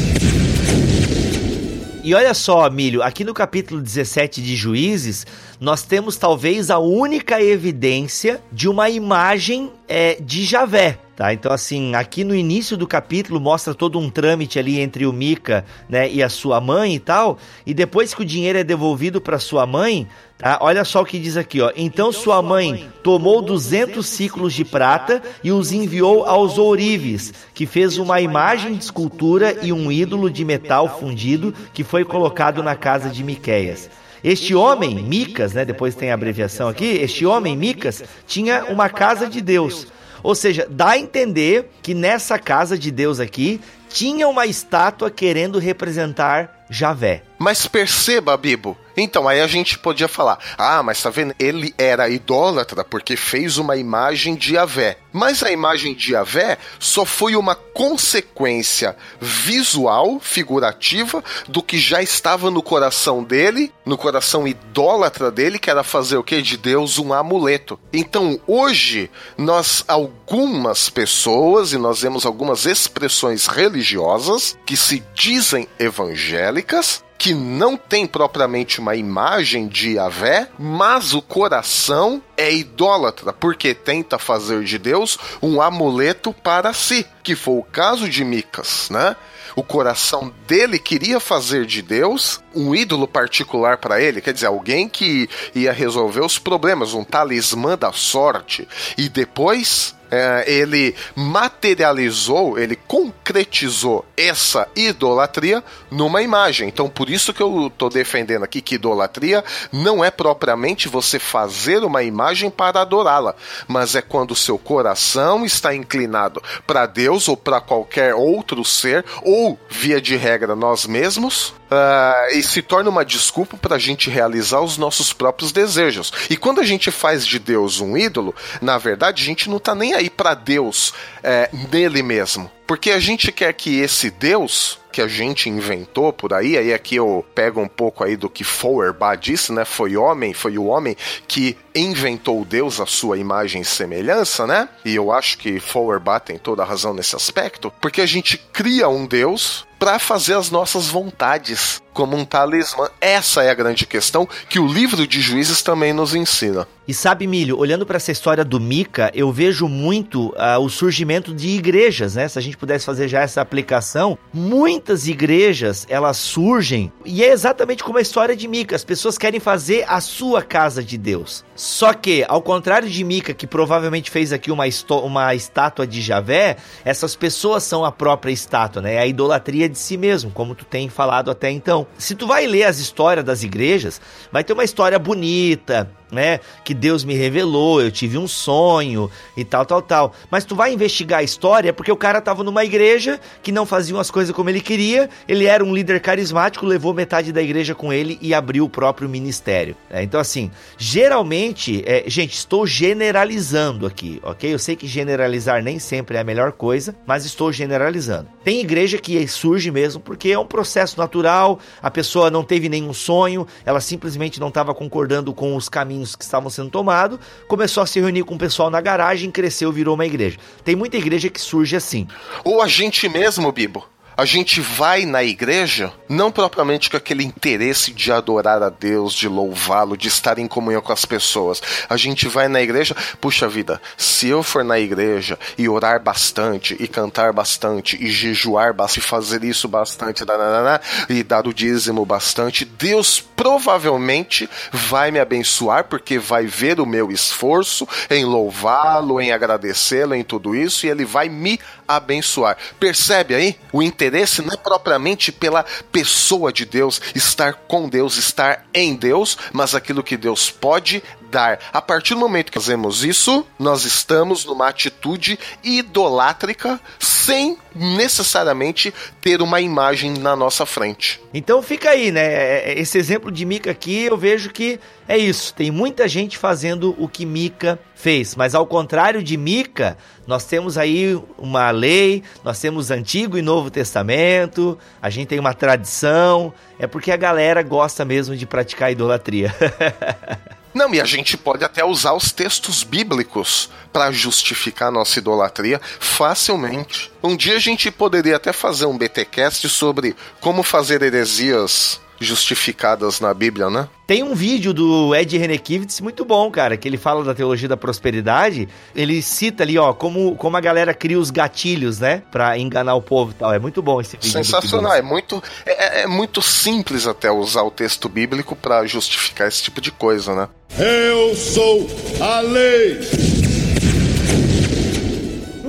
E olha só, Milho, aqui no capítulo 17 de Juízes, nós temos talvez a única evidência de uma imagem é, de Javé. Tá? Então, assim, aqui no início do capítulo mostra todo um trâmite ali entre o Mica né, e a sua mãe e tal. E depois que o dinheiro é devolvido para sua mãe, tá? olha só o que diz aqui: ó. Então sua mãe tomou 200 ciclos de prata e os enviou aos ourives, que fez uma imagem de escultura e um ídolo de metal fundido que foi colocado na casa de Miqueias. Este homem, Micas, né, depois tem a abreviação aqui, este homem, Micas, tinha uma casa de Deus ou seja, dá a entender que nessa casa de Deus aqui tinha uma estátua querendo representar Javé. Mas perceba, Bibo. Então, aí a gente podia falar: ah, mas tá vendo? Ele era idólatra porque fez uma imagem de Yahvé. Mas a imagem de Yahvé só foi uma consequência visual, figurativa, do que já estava no coração dele, no coração idólatra dele, que era fazer o que? De Deus um amuleto. Então, hoje, nós, algumas pessoas, e nós vemos algumas expressões religiosas que se dizem evangélicas, que não tem propriamente uma imagem de Yahvé, mas o coração é idólatra, porque tenta fazer de Deus um amuleto para si, que foi o caso de Micas, né? O coração dele queria fazer de Deus um ídolo particular para ele, quer dizer, alguém que ia resolver os problemas, um talismã da sorte. E depois ele materializou, ele concretizou essa idolatria numa imagem. Então, por isso que eu estou defendendo aqui que idolatria não é propriamente você fazer uma imagem para adorá-la, mas é quando seu coração está inclinado para Deus ou para qualquer outro ser, ou, via de regra, nós mesmos, uh, e se torna uma desculpa para a gente realizar os nossos próprios desejos. E quando a gente faz de Deus um ídolo, na verdade a gente não está nem aí para Deus é, nele mesmo. Porque a gente quer que esse Deus que a gente inventou por aí, aí aqui eu pego um pouco aí do que Feuerbach disse, né? Foi homem, foi o homem que inventou Deus à sua imagem e semelhança, né? E eu acho que Feuerbach tem toda a razão nesse aspecto, porque a gente cria um Deus para fazer as nossas vontades como um talismã. Essa é a grande questão que o livro de Juízes também nos ensina. E sabe, Milho, olhando para essa história do Mica, eu vejo muito uh, o surgimento de igrejas, né? Se a gente pudesse fazer já essa aplicação, muitas igrejas elas surgem e é exatamente como a história de Mica. As pessoas querem fazer a sua casa de Deus. Só que, ao contrário de Mica, que provavelmente fez aqui uma, uma estátua de Javé, essas pessoas são a própria estátua, né? É a idolatria de si mesmo, como tu tem falado até então. Se tu vai ler as histórias das igrejas, vai ter uma história bonita, né? Que Deus me revelou, eu tive um sonho e tal, tal, tal. Mas tu vai investigar a história porque o cara tava numa igreja que não fazia as coisas como ele queria, ele era um líder carismático, levou metade da igreja com ele e abriu o próprio ministério. É, então, assim, geralmente, é, gente, estou generalizando aqui, ok? Eu sei que generalizar nem sempre é a melhor coisa, mas estou generalizando. Tem igreja que surge mesmo porque é um processo natural, a pessoa não teve nenhum sonho, ela simplesmente não estava concordando com os caminhos caminhos que estavam sendo tomados, começou a se reunir com o pessoal na garagem, cresceu, virou uma igreja. Tem muita igreja que surge assim. Ou a gente mesmo, Bibo a gente vai na igreja não propriamente com aquele interesse de adorar a Deus, de louvá-lo, de estar em comunhão com as pessoas. A gente vai na igreja, puxa vida, se eu for na igreja e orar bastante, e cantar bastante, e jejuar bastante, e fazer isso bastante, e dar o dízimo bastante, Deus provavelmente vai me abençoar, porque vai ver o meu esforço em louvá-lo, em agradecê-lo, em tudo isso, e ele vai me abençoar. Percebe aí? O interesse não é propriamente pela pessoa de Deus, estar com Deus, estar em Deus, mas aquilo que Deus pode dar. A partir do momento que fazemos isso, nós estamos numa atitude idolátrica sem necessariamente ter uma imagem na nossa frente. Então fica aí, né? É, é, esse exemplo de Mica aqui, eu vejo que é isso. Tem muita gente fazendo o que Mica fez, mas ao contrário de Mica, nós temos aí uma lei, nós temos Antigo e Novo Testamento, a gente tem uma tradição, é porque a galera gosta mesmo de praticar idolatria. Não, e a gente pode até usar os textos bíblicos para justificar nossa idolatria facilmente. Um dia a gente poderia até fazer um BTcast sobre como fazer heresias justificadas na Bíblia, né? Tem um vídeo do Ed Renekivitz muito bom, cara, que ele fala da teologia da prosperidade. Ele cita ali, ó, como, como a galera cria os gatilhos, né, para enganar o povo e tal. É muito bom esse vídeo. Sensacional, é muito, é, é, muito simples até usar o texto bíblico para justificar esse tipo de coisa, né? Eu sou a lei.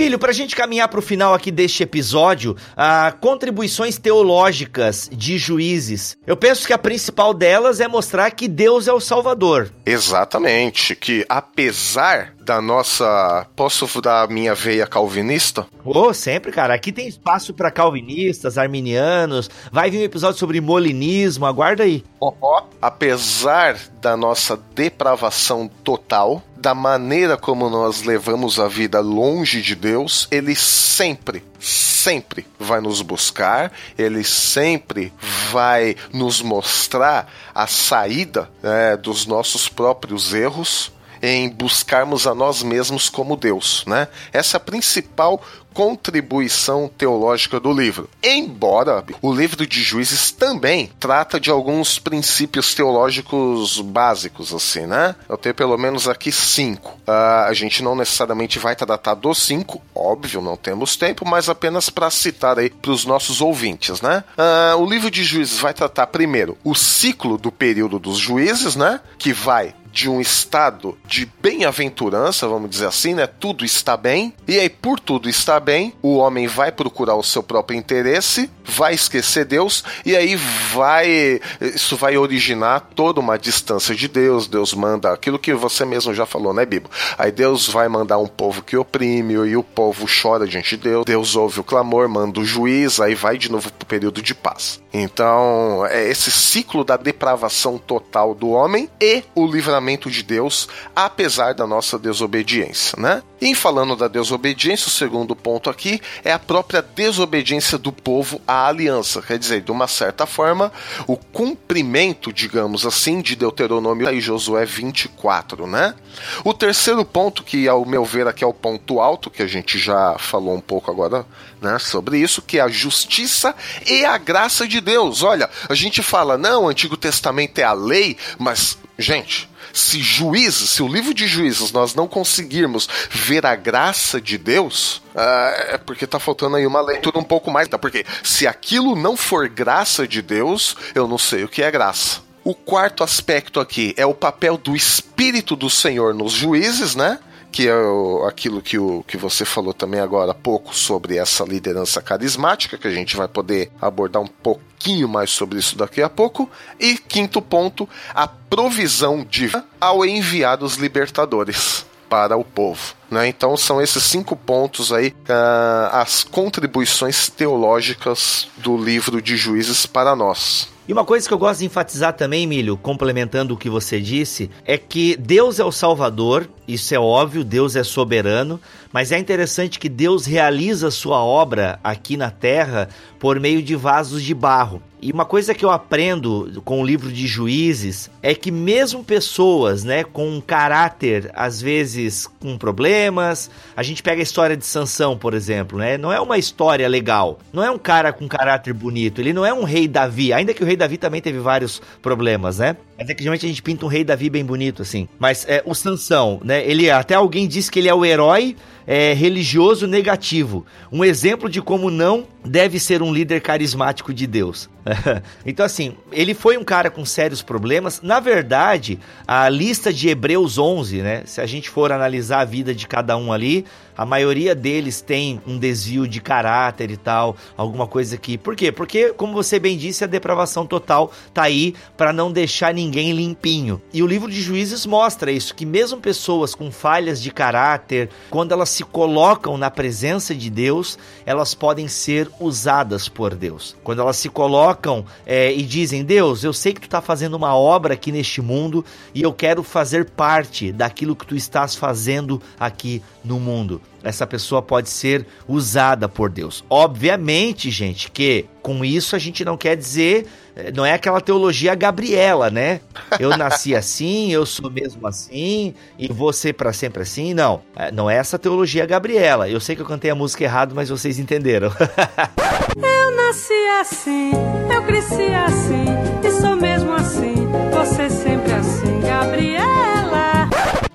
Milho, para a gente caminhar para o final aqui deste episódio, a contribuições teológicas de juízes. Eu penso que a principal delas é mostrar que Deus é o Salvador. Exatamente, que apesar da nossa. Posso dar minha veia calvinista? Oh, sempre, cara. Aqui tem espaço para calvinistas, arminianos. Vai vir um episódio sobre molinismo, aguarda aí. Oh, oh. Apesar da nossa depravação total, da maneira como nós levamos a vida longe de Deus, ele sempre, sempre vai nos buscar, ele sempre vai nos mostrar a saída né, dos nossos próprios erros em buscarmos a nós mesmos como Deus, né? Essa é a principal contribuição teológica do livro. Embora o livro de Juízes também trata de alguns princípios teológicos básicos, assim, né? Eu tenho pelo menos aqui cinco. Uh, a gente não necessariamente vai tratar dos cinco, óbvio, não temos tempo, mas apenas para citar aí para os nossos ouvintes, né? Uh, o livro de Juízes vai tratar primeiro o ciclo do período dos juízes, né? Que vai de um estado de bem-aventurança, vamos dizer assim, né? Tudo está bem. E aí, por tudo estar bem, o homem vai procurar o seu próprio interesse, vai esquecer Deus, e aí vai. Isso vai originar toda uma distância de Deus. Deus manda aquilo que você mesmo já falou, né, Bibo? Aí Deus vai mandar um povo que oprime, e o povo chora diante de Deus. Deus ouve o clamor, manda o juiz, aí vai de novo pro período de paz. Então, é esse ciclo da depravação total do homem e o livramento de Deus, apesar da nossa desobediência, né? Em falando da desobediência, o segundo ponto aqui é a própria desobediência do povo à aliança, quer dizer, de uma certa forma, o cumprimento, digamos assim, de Deuteronômio e Josué 24, né? O terceiro ponto, que ao meu ver aqui é o ponto alto, que a gente já falou um pouco agora, né, sobre isso, que é a justiça e a graça de Deus. Olha, a gente fala, não, o Antigo Testamento é a lei, mas, gente, se juízes, se o livro de juízes nós não conseguirmos ver a graça de Deus, é porque tá faltando aí uma leitura um pouco mais. Tá? Porque se aquilo não for graça de Deus, eu não sei o que é graça. O quarto aspecto aqui é o papel do Espírito do Senhor nos juízes, né? Que é o, aquilo que, o, que você falou também agora há pouco sobre essa liderança carismática, que a gente vai poder abordar um pouquinho mais sobre isso daqui a pouco. E quinto ponto, a provisão divina ao enviar os libertadores para o povo. Né? Então são esses cinco pontos aí uh, as contribuições teológicas do livro de Juízes para nós. E uma coisa que eu gosto de enfatizar também, Milho, complementando o que você disse, é que Deus é o Salvador, isso é óbvio, Deus é soberano, mas é interessante que Deus realiza sua obra aqui na terra por meio de vasos de barro. E uma coisa que eu aprendo com o livro de Juízes é que mesmo pessoas, né, com um caráter às vezes com problemas, a gente pega a história de Sansão, por exemplo, né? Não é uma história legal. Não é um cara com caráter bonito, ele não é um rei Davi, ainda que o rei Davi também teve vários problemas, né? Mas é que geralmente a gente pinta um rei Davi bem bonito assim. Mas é o Sansão, né? Ele até alguém disse que ele é o herói é, religioso negativo. Um exemplo de como não deve ser um líder carismático de Deus. então, assim, ele foi um cara com sérios problemas. Na verdade, a lista de Hebreus 11, né? Se a gente for analisar a vida de cada um ali, a maioria deles tem um desvio de caráter e tal, alguma coisa aqui. Por quê? Porque, como você bem disse, a depravação total tá aí para não deixar ninguém limpinho. E o livro de Juízes mostra isso, que mesmo pessoas com falhas de caráter, quando elas se colocam na presença de Deus, elas podem ser usadas por Deus. Quando elas se colocam é, e dizem: Deus, eu sei que tu está fazendo uma obra aqui neste mundo e eu quero fazer parte daquilo que tu estás fazendo aqui no mundo essa pessoa pode ser usada por Deus. Obviamente, gente, que com isso a gente não quer dizer, eh, não é aquela teologia Gabriela, né? Eu nasci assim, eu sou mesmo assim e vou ser para sempre assim. Não, eh, não é essa teologia Gabriela. Eu sei que eu cantei a música errado, mas vocês entenderam. eu nasci assim, eu cresci assim e sou mesmo assim. Você sempre.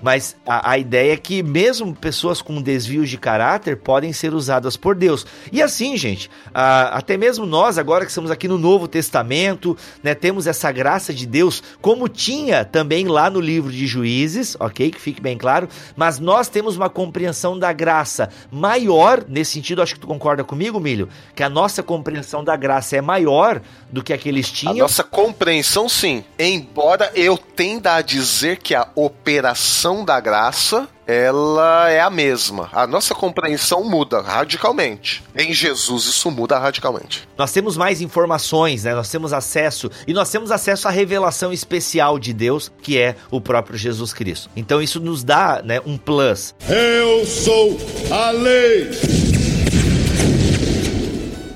Mas a, a, ideia é que mesmo pessoas com desvios de caráter podem ser usadas por Deus. E assim, gente, a, até mesmo nós, agora que estamos aqui no Novo Testamento, né, temos essa graça de Deus, como tinha também lá no livro de Juízes, ok? Que fique bem claro. Mas nós temos uma compreensão da graça maior, nesse sentido, acho que tu concorda comigo, Milho, que a nossa compreensão da graça é maior do que aqueles tinham. A nossa compreensão, sim. Embora eu tenda a dizer que a operação da graça ela é a mesma. A nossa compreensão muda radicalmente. Em Jesus isso muda radicalmente. Nós temos mais informações, né? Nós temos acesso e nós temos acesso à revelação especial de Deus, que é o próprio Jesus Cristo. Então isso nos dá, né, um plus. Eu sou a lei.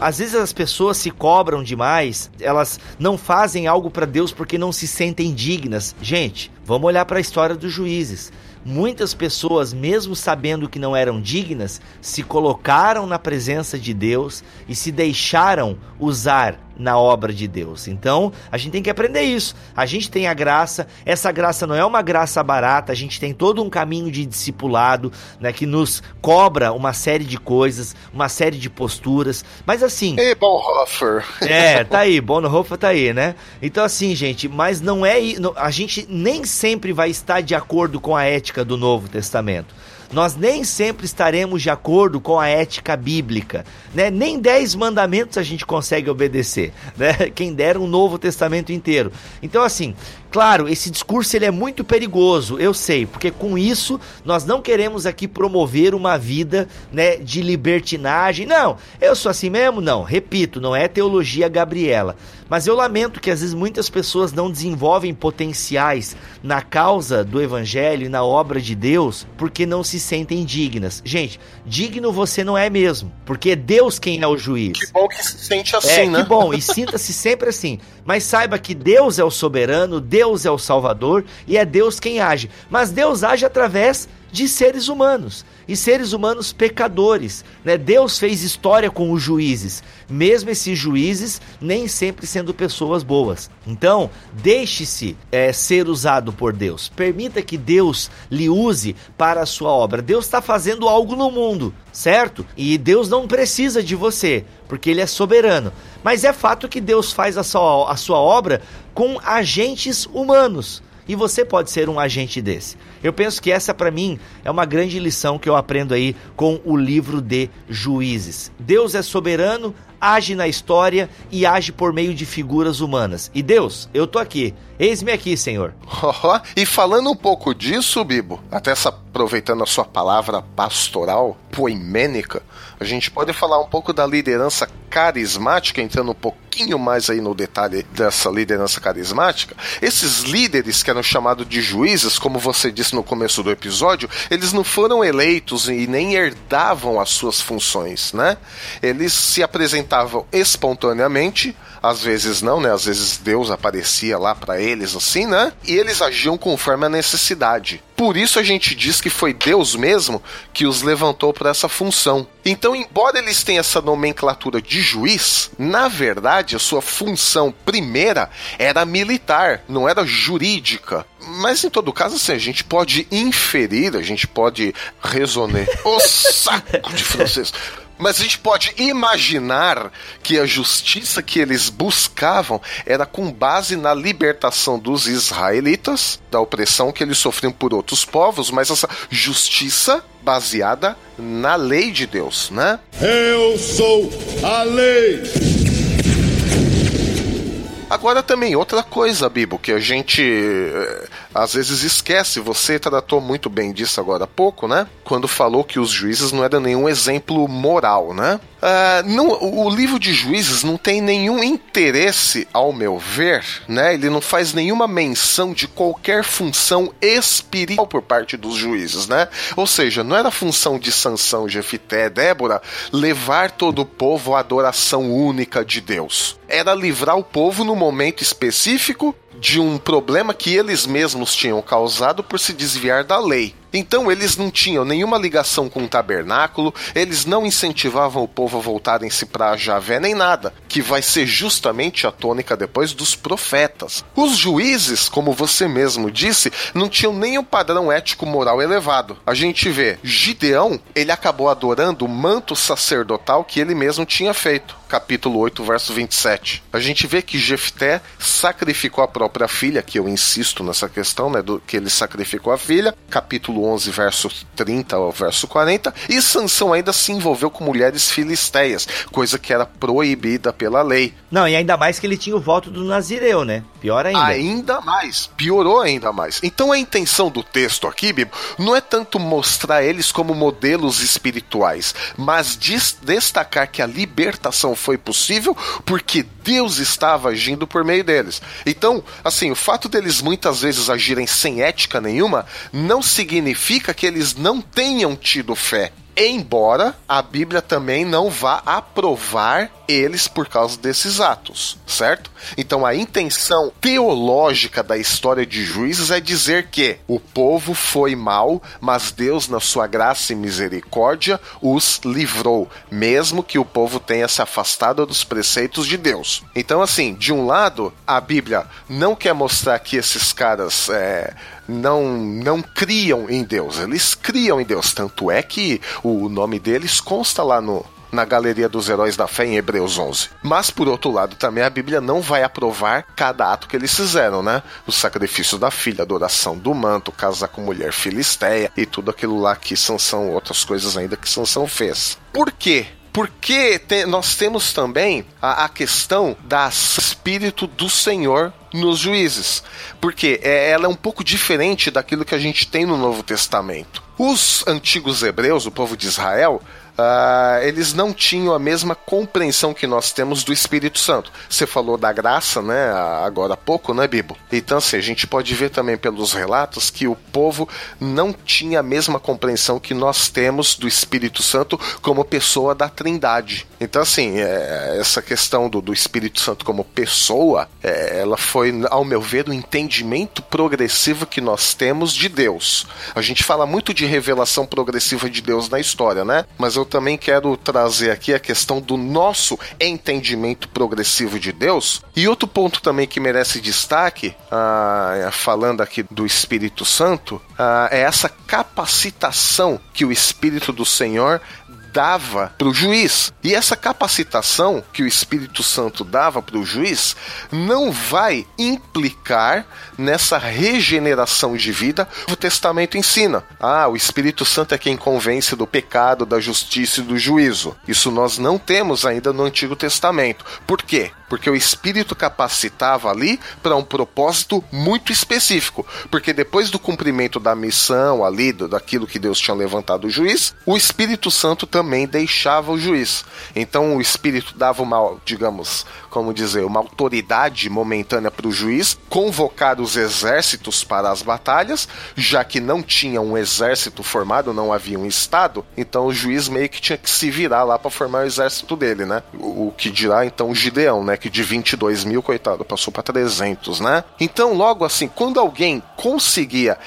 Às vezes as pessoas se cobram demais, elas não fazem algo para Deus porque não se sentem dignas. Gente, vamos olhar para a história dos juízes. muitas pessoas, mesmo sabendo que não eram dignas, se colocaram na presença de Deus e se deixaram usar na obra de Deus. Então, a gente tem que aprender isso. A gente tem a graça, essa graça não é uma graça barata, a gente tem todo um caminho de discipulado, né, que nos cobra uma série de coisas, uma série de posturas, mas assim... Ei, Bonhoeffer! É, tá aí, Bonhoeffer tá aí, né? Então assim, gente, mas não é... A gente nem sempre vai estar de acordo com a ética do Novo Testamento nós nem sempre estaremos de acordo com a ética bíblica, né? Nem dez mandamentos a gente consegue obedecer, né? Quem dera um Novo Testamento inteiro. Então, assim, Claro, esse discurso ele é muito perigoso, eu sei, porque com isso nós não queremos aqui promover uma vida né, de libertinagem. Não, eu sou assim mesmo? Não, repito, não é teologia Gabriela. Mas eu lamento que às vezes muitas pessoas não desenvolvem potenciais na causa do evangelho e na obra de Deus porque não se sentem dignas. Gente, digno você não é mesmo, porque é Deus quem é o juiz. Que bom que se sente assim, é, né? Que bom, e sinta-se sempre assim. Mas saiba que Deus é o soberano, Deus é o salvador e é Deus quem age. Mas Deus age através de seres humanos e seres humanos pecadores. Né? Deus fez história com os juízes, mesmo esses juízes nem sempre sendo pessoas boas. Então, deixe-se é, ser usado por Deus. Permita que Deus lhe use para a sua obra. Deus está fazendo algo no mundo, certo? E Deus não precisa de você, porque Ele é soberano. Mas é fato que Deus faz a sua, a sua obra com agentes humanos e você pode ser um agente desse. Eu penso que essa para mim é uma grande lição que eu aprendo aí com o livro de Juízes. Deus é soberano, age na história e age por meio de figuras humanas. E Deus, eu tô aqui. Eis-me aqui, Senhor. e falando um pouco disso, Bibo, até essa, aproveitando a sua palavra pastoral, poimênica, a gente pode falar um pouco da liderança carismática, entrando um pouquinho mais aí no detalhe dessa liderança carismática. Esses líderes que eram chamados de juízes, como você disse no começo do episódio, eles não foram eleitos e nem herdavam as suas funções, né? Eles se apresentavam espontaneamente, às vezes não, né? Às vezes Deus aparecia lá para eles assim, né? E eles agiam conforme a necessidade. Por isso a gente diz que foi Deus mesmo que os levantou para essa função. Então, embora eles tenham essa nomenclatura de juiz, na verdade a sua função primeira era militar, não era jurídica. Mas em todo caso, assim, a gente pode inferir, a gente pode resonar. O saco de francês! Mas a gente pode imaginar que a justiça que eles buscavam era com base na libertação dos israelitas, da opressão que eles sofriam por outros povos, mas essa justiça baseada na lei de Deus, né? Eu sou a lei. Agora também outra coisa, Bibo, que a gente é, às vezes esquece. Você tratou muito bem disso agora há pouco, né? Quando falou que os juízes não eram nenhum exemplo moral, né? Uh, não, o livro de juízes não tem nenhum interesse, ao meu ver, né? Ele não faz nenhuma menção de qualquer função espiritual por parte dos juízes, né? Ou seja, não era função de Sansão, Jefité, Débora levar todo o povo à adoração única de Deus. Era livrar o povo no momento específico de um problema que eles mesmos tinham causado por se desviar da lei. Então eles não tinham nenhuma ligação com o tabernáculo, eles não incentivavam o povo a voltarem-se para Javé nem nada, que vai ser justamente a tônica depois dos profetas. Os juízes, como você mesmo disse, não tinham nenhum padrão ético moral elevado. A gente vê Gideão, ele acabou adorando o manto sacerdotal que ele mesmo tinha feito. Capítulo 8, verso 27. A gente vê que Jefté sacrificou a própria filha, que eu insisto nessa questão, né, do que ele sacrificou a filha. Capítulo 11, verso 30 ao verso 40, e Sansão ainda se envolveu com mulheres filisteias, coisa que era proibida pela lei. Não, e ainda mais que ele tinha o voto do Nazireu, né? Pior ainda. Ainda mais, piorou ainda mais. Então a intenção do texto aqui, Bibo, não é tanto mostrar eles como modelos espirituais, mas destacar que a libertação foi possível porque Deus estava agindo por meio deles. Então, assim, o fato deles muitas vezes agirem sem ética nenhuma não significa significa que eles não tenham tido fé. Embora a Bíblia também não vá aprovar eles por causa desses atos, certo? Então a intenção teológica da história de Juízes é dizer que o povo foi mal, mas Deus, na sua graça e misericórdia, os livrou, mesmo que o povo tenha se afastado dos preceitos de Deus. Então, assim, de um lado, a Bíblia não quer mostrar que esses caras. É, não, não criam em Deus, eles criam em Deus. Tanto é que o nome deles consta lá no, na galeria dos heróis da fé em Hebreus 11. Mas por outro lado, também a Bíblia não vai aprovar cada ato que eles fizeram, né? O sacrifício da filha, a adoração do manto, casar com mulher filisteia e tudo aquilo lá que Sansão, outras coisas ainda que Sansão fez. Por quê? Porque te, nós temos também a, a questão da Espírito do Senhor nos juízes. Porque é, ela é um pouco diferente daquilo que a gente tem no Novo Testamento. Os antigos hebreus, o povo de Israel, Uh, eles não tinham a mesma compreensão que nós temos do Espírito Santo. Você falou da graça, né, agora há pouco, né, Bibo? Então, assim, a gente pode ver também pelos relatos que o povo não tinha a mesma compreensão que nós temos do Espírito Santo como pessoa da Trindade. Então, assim, é, essa questão do, do, Espírito Santo como pessoa, é, ela foi, ao meu ver, o um entendimento progressivo que nós temos de Deus. A gente fala muito de revelação progressiva de Deus na história, né? Mas eu também quero trazer aqui a questão do nosso entendimento progressivo de Deus. E outro ponto também que merece destaque, ah, falando aqui do Espírito Santo, ah, é essa capacitação que o Espírito do Senhor dava para o juiz. E essa capacitação que o Espírito Santo dava para o juiz não vai implicar nessa regeneração de vida o Testamento ensina. Ah, o Espírito Santo é quem convence do pecado, da justiça e do juízo. Isso nós não temos ainda no Antigo Testamento. Por quê? Porque o Espírito capacitava ali para um propósito muito específico. Porque depois do cumprimento da missão ali, daquilo que Deus tinha levantado o juiz, o Espírito Santo também deixava o juiz. Então o Espírito dava uma, digamos, como dizer, uma autoridade momentânea para o juiz convocar os exércitos para as batalhas, já que não tinha um exército formado, não havia um estado, então o juiz meio que tinha que se virar lá para formar o exército dele, né? O, o, que dirá então Gideão, né? Que de 22 mil, coitado, passou para 300, né? Então, logo assim, quando alguém conseguia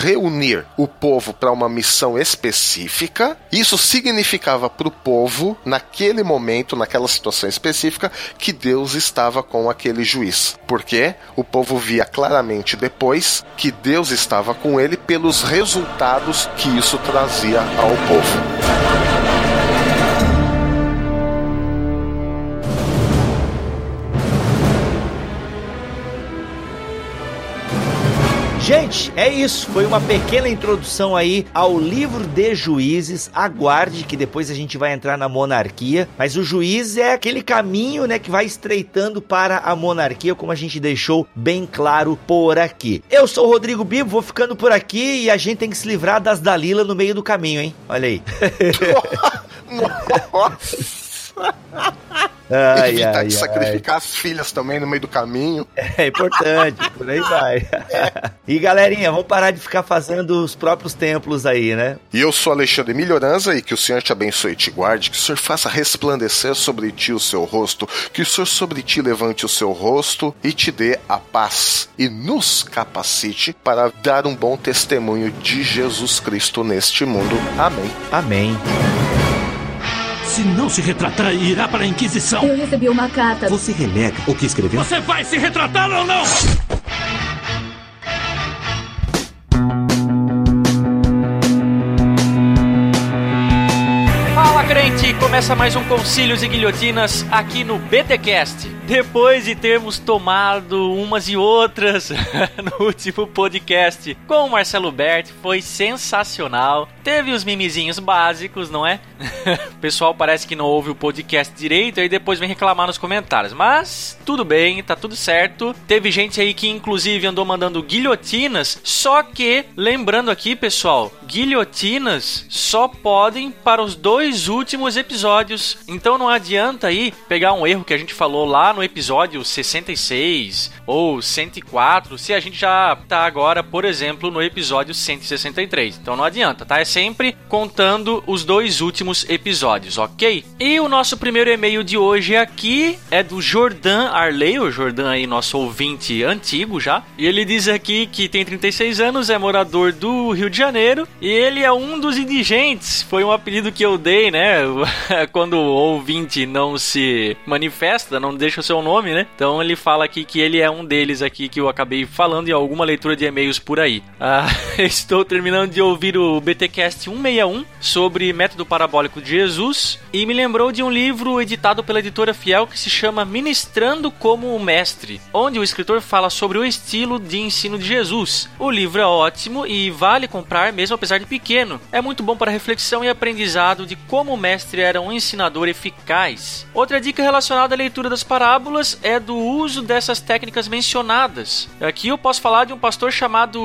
reunir o povo para uma missão específica, isso significava para o povo, naquele momento, naquela situação específica, que Deus estava com aquele juiz. Porque o povo via claramente depois que Deus estava com ele pelos resultados que isso trazia ao povo. Gente, é isso. Foi uma pequena introdução aí ao livro de juízes. Aguarde que depois a gente vai entrar na monarquia. Mas o juiz é aquele caminho, né, que vai estreitando para a monarquia, como a gente deixou bem claro por aqui. Eu sou o Rodrigo Bibo, vou ficando por aqui e a gente tem que se livrar das Dalila no meio do caminho, hein? Olha aí. Nossa! Ai, Evitar ai, de sacrificar ai. as filhas também no meio do caminho. É importante, por aí vai. É. E galerinha, vamos parar de ficar fazendo os próprios templos aí, né? E eu sou Alexandre Melhoranza e que o Senhor te abençoe e te guarde, que o Senhor faça resplandecer sobre ti o seu rosto, que o Senhor sobre ti levante o seu rosto e te dê a paz e nos capacite para dar um bom testemunho de Jesus Cristo neste mundo. Amém. Amém. Se não se retratar, irá para a Inquisição. Eu recebi uma carta. Você renega o que escreveu? Você vai se retratar ou não? Fala, crente! Começa mais um Concílios e Guilhotinas aqui no BTcast. Depois de termos tomado umas e outras no último podcast com o Marcelo Berti, foi sensacional. Teve os mimizinhos básicos, não é? o pessoal parece que não ouve o podcast direito e depois vem reclamar nos comentários. Mas tudo bem, tá tudo certo. Teve gente aí que inclusive andou mandando guilhotinas, só que lembrando aqui, pessoal, guilhotinas só podem para os dois últimos episódios. Então não adianta aí pegar um erro que a gente falou lá no episódio 66 ou 104 se a gente já tá agora, por exemplo, no episódio 163. Então não adianta, tá? É sempre contando os dois últimos episódios, ok? E o nosso primeiro e-mail de hoje aqui é do Jordan Arley, o Jordan aí, nosso ouvinte antigo já. E ele diz aqui que tem 36 anos, é morador do Rio de Janeiro e ele é um dos indigentes. Foi um apelido que eu dei, né? Quando o ouvinte não se manifesta, não deixa o seu nome, né? Então ele fala aqui que ele é um deles aqui que eu acabei falando em alguma leitura de e-mails por aí. Ah, estou terminando de ouvir o BTcast 161 sobre método parabólico de Jesus e me lembrou de um livro editado pela editora Fiel que se chama Ministrando como o Mestre, onde o escritor fala sobre o estilo de ensino de Jesus. O livro é ótimo e vale comprar mesmo apesar de pequeno. É muito bom para reflexão e aprendizado de como o mestre era um ensinador eficaz. Outra dica relacionada à leitura das parábolas é do uso dessas técnicas mencionadas. Aqui eu posso falar de um pastor chamado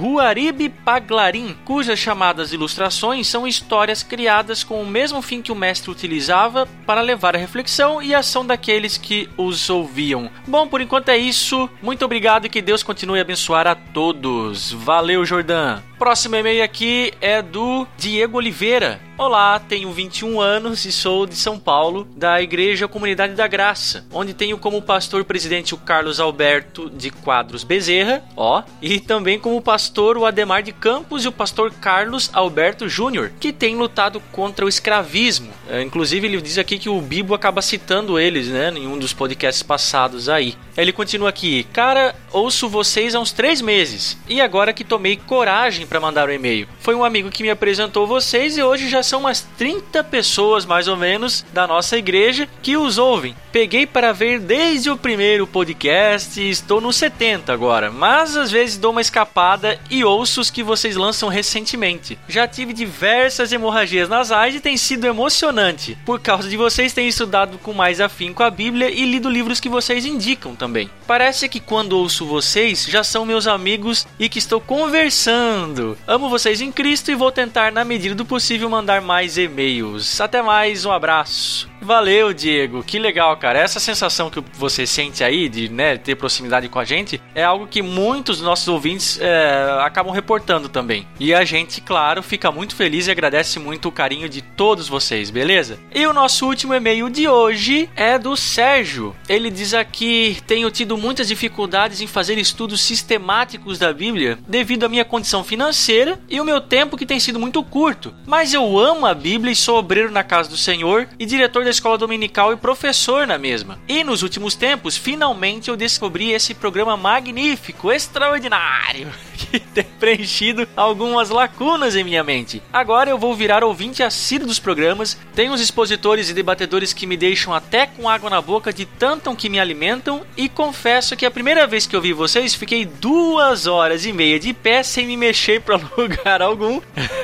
Ruaribe Paglarim, cujas chamadas ilustrações são histórias criadas com o mesmo fim que o mestre utilizava para levar a reflexão e ação daqueles que os ouviam. Bom, por enquanto é isso. Muito obrigado e que Deus continue a abençoar a todos. Valeu, Jordão! Próximo e-mail aqui é do Diego Oliveira. Olá, tenho 21 anos e sou de São Paulo, da Igreja Comunidade da Graça, onde tenho como pastor presidente o Carlos Alberto de Quadros Bezerra, ó, e também como pastor o Ademar de Campos e o pastor Carlos Alberto Júnior, que tem lutado contra o escravismo. É, inclusive, ele diz aqui que o Bibo acaba citando eles, né, em um dos podcasts passados aí. Ele continua aqui: Cara, ouço vocês há uns três meses e agora que tomei coragem para mandar o um e-mail. Foi um amigo que me apresentou vocês e hoje já são umas 30 pessoas mais ou menos da nossa igreja que os ouvem. Peguei para ver desde o primeiro podcast e estou no 70 agora, mas às vezes dou uma escapada e ouço os que vocês lançam recentemente. Já tive diversas hemorragias nasais e tem sido emocionante. Por causa de vocês, tenho estudado com mais afinco a Bíblia e lido livros que vocês indicam também. Parece que quando ouço vocês, já são meus amigos e que estou conversando. Amo vocês em Cristo e vou tentar, na medida do possível, mandar mais e-mails. Até mais, um abraço. Valeu, Diego. Que legal, cara. Essa sensação que você sente aí de né, ter proximidade com a gente é algo que muitos dos nossos ouvintes é, acabam reportando também. E a gente, claro, fica muito feliz e agradece muito o carinho de todos vocês, beleza? E o nosso último e-mail de hoje é do Sérgio. Ele diz aqui: Tenho tido muitas dificuldades em fazer estudos sistemáticos da Bíblia devido à minha condição financeira e o meu tempo que tem sido muito curto. Mas eu amo a Bíblia e sou obreiro na casa do Senhor e diretor da escola dominical e professor na mesma. E nos últimos tempos, finalmente eu descobri esse programa magnífico, extraordinário, tem preenchido algumas lacunas em minha mente. Agora eu vou virar ouvinte assíduo dos programas, tem uns expositores e debatedores que me deixam até com água na boca de tanto que me alimentam e confesso que a primeira vez que eu vi vocês fiquei duas horas e meia de pé sem me mexer para lugar algum.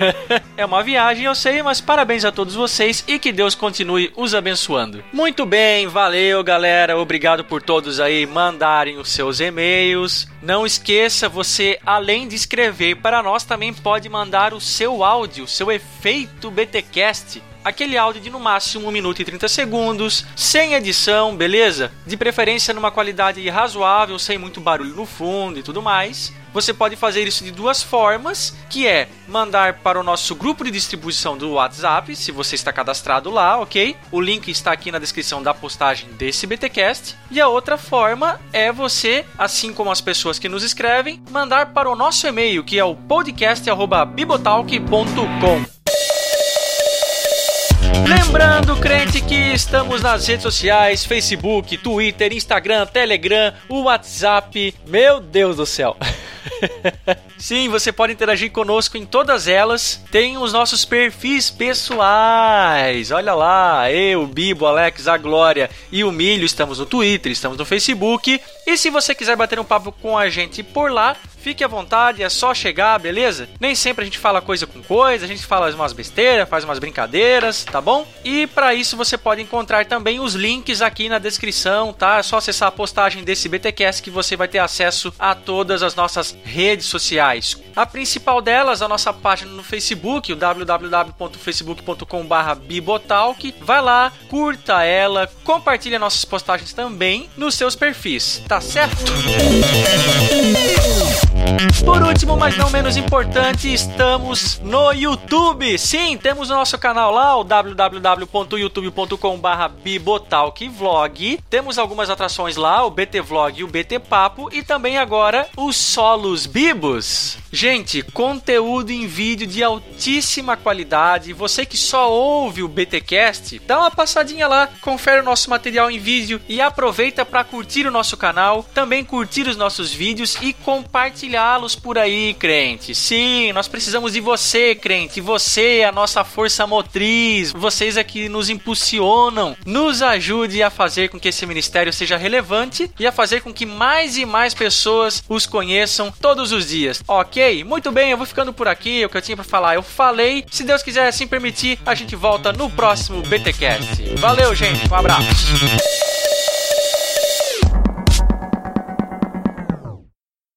é uma viagem, eu sei, mas parabéns a todos vocês e que Deus continue os abençoando. Muito bem, valeu galera, obrigado por todos aí mandarem os seus e-mails. Não esqueça, você além de escrever para nós também pode mandar o seu áudio, seu efeito BTcast aquele áudio de no máximo 1 minuto e 30 segundos, sem edição, beleza? De preferência numa qualidade razoável, sem muito barulho no fundo e tudo mais. Você pode fazer isso de duas formas, que é mandar para o nosso grupo de distribuição do WhatsApp, se você está cadastrado lá, ok? O link está aqui na descrição da postagem desse BTcast. E a outra forma é você, assim como as pessoas que nos escrevem, mandar para o nosso e-mail, que é o podcast@bibotalk.com. Lembrando, crente, que estamos nas redes sociais: Facebook, Twitter, Instagram, Telegram, WhatsApp. Meu Deus do céu! Sim, você pode interagir conosco em todas elas. Tem os nossos perfis pessoais. Olha lá, eu, Bibo, Alex, a Glória e o Milho estamos no Twitter, estamos no Facebook. E se você quiser bater um papo com a gente por lá, Fique à vontade, é só chegar, beleza? Nem sempre a gente fala coisa com coisa, a gente fala umas besteiras, faz umas brincadeiras, tá bom? E para isso você pode encontrar também os links aqui na descrição, tá? É só acessar a postagem desse BTcast que você vai ter acesso a todas as nossas redes sociais. A principal delas, a nossa página no Facebook, o www.facebook.com.br Bibotalk. Vai lá, curta ela, compartilha nossas postagens também nos seus perfis, tá certo? Por último, mas não menos importante, estamos no YouTube. Sim, temos o nosso canal lá, o www.youtube.com.br bibotalkvlog. Temos algumas atrações lá, o BT Vlog e o BT Papo e também agora os Solos Bibos. Gente, conteúdo em vídeo de altíssima qualidade. Você que só ouve o BTcast, dá uma passadinha lá, confere o nosso material em vídeo e aproveita para curtir o nosso canal, também curtir os nossos vídeos e compartilhá-los por aí, crente. Sim, nós precisamos de você, crente. Você é a nossa força motriz. Vocês é que nos impulsionam. Nos ajude a fazer com que esse ministério seja relevante e a fazer com que mais e mais pessoas os conheçam todos os dias. OK? Muito bem, eu vou ficando por aqui. O que eu tinha para falar, eu falei. Se Deus quiser assim permitir, a gente volta no próximo BTcast. Valeu, gente. Um abraço.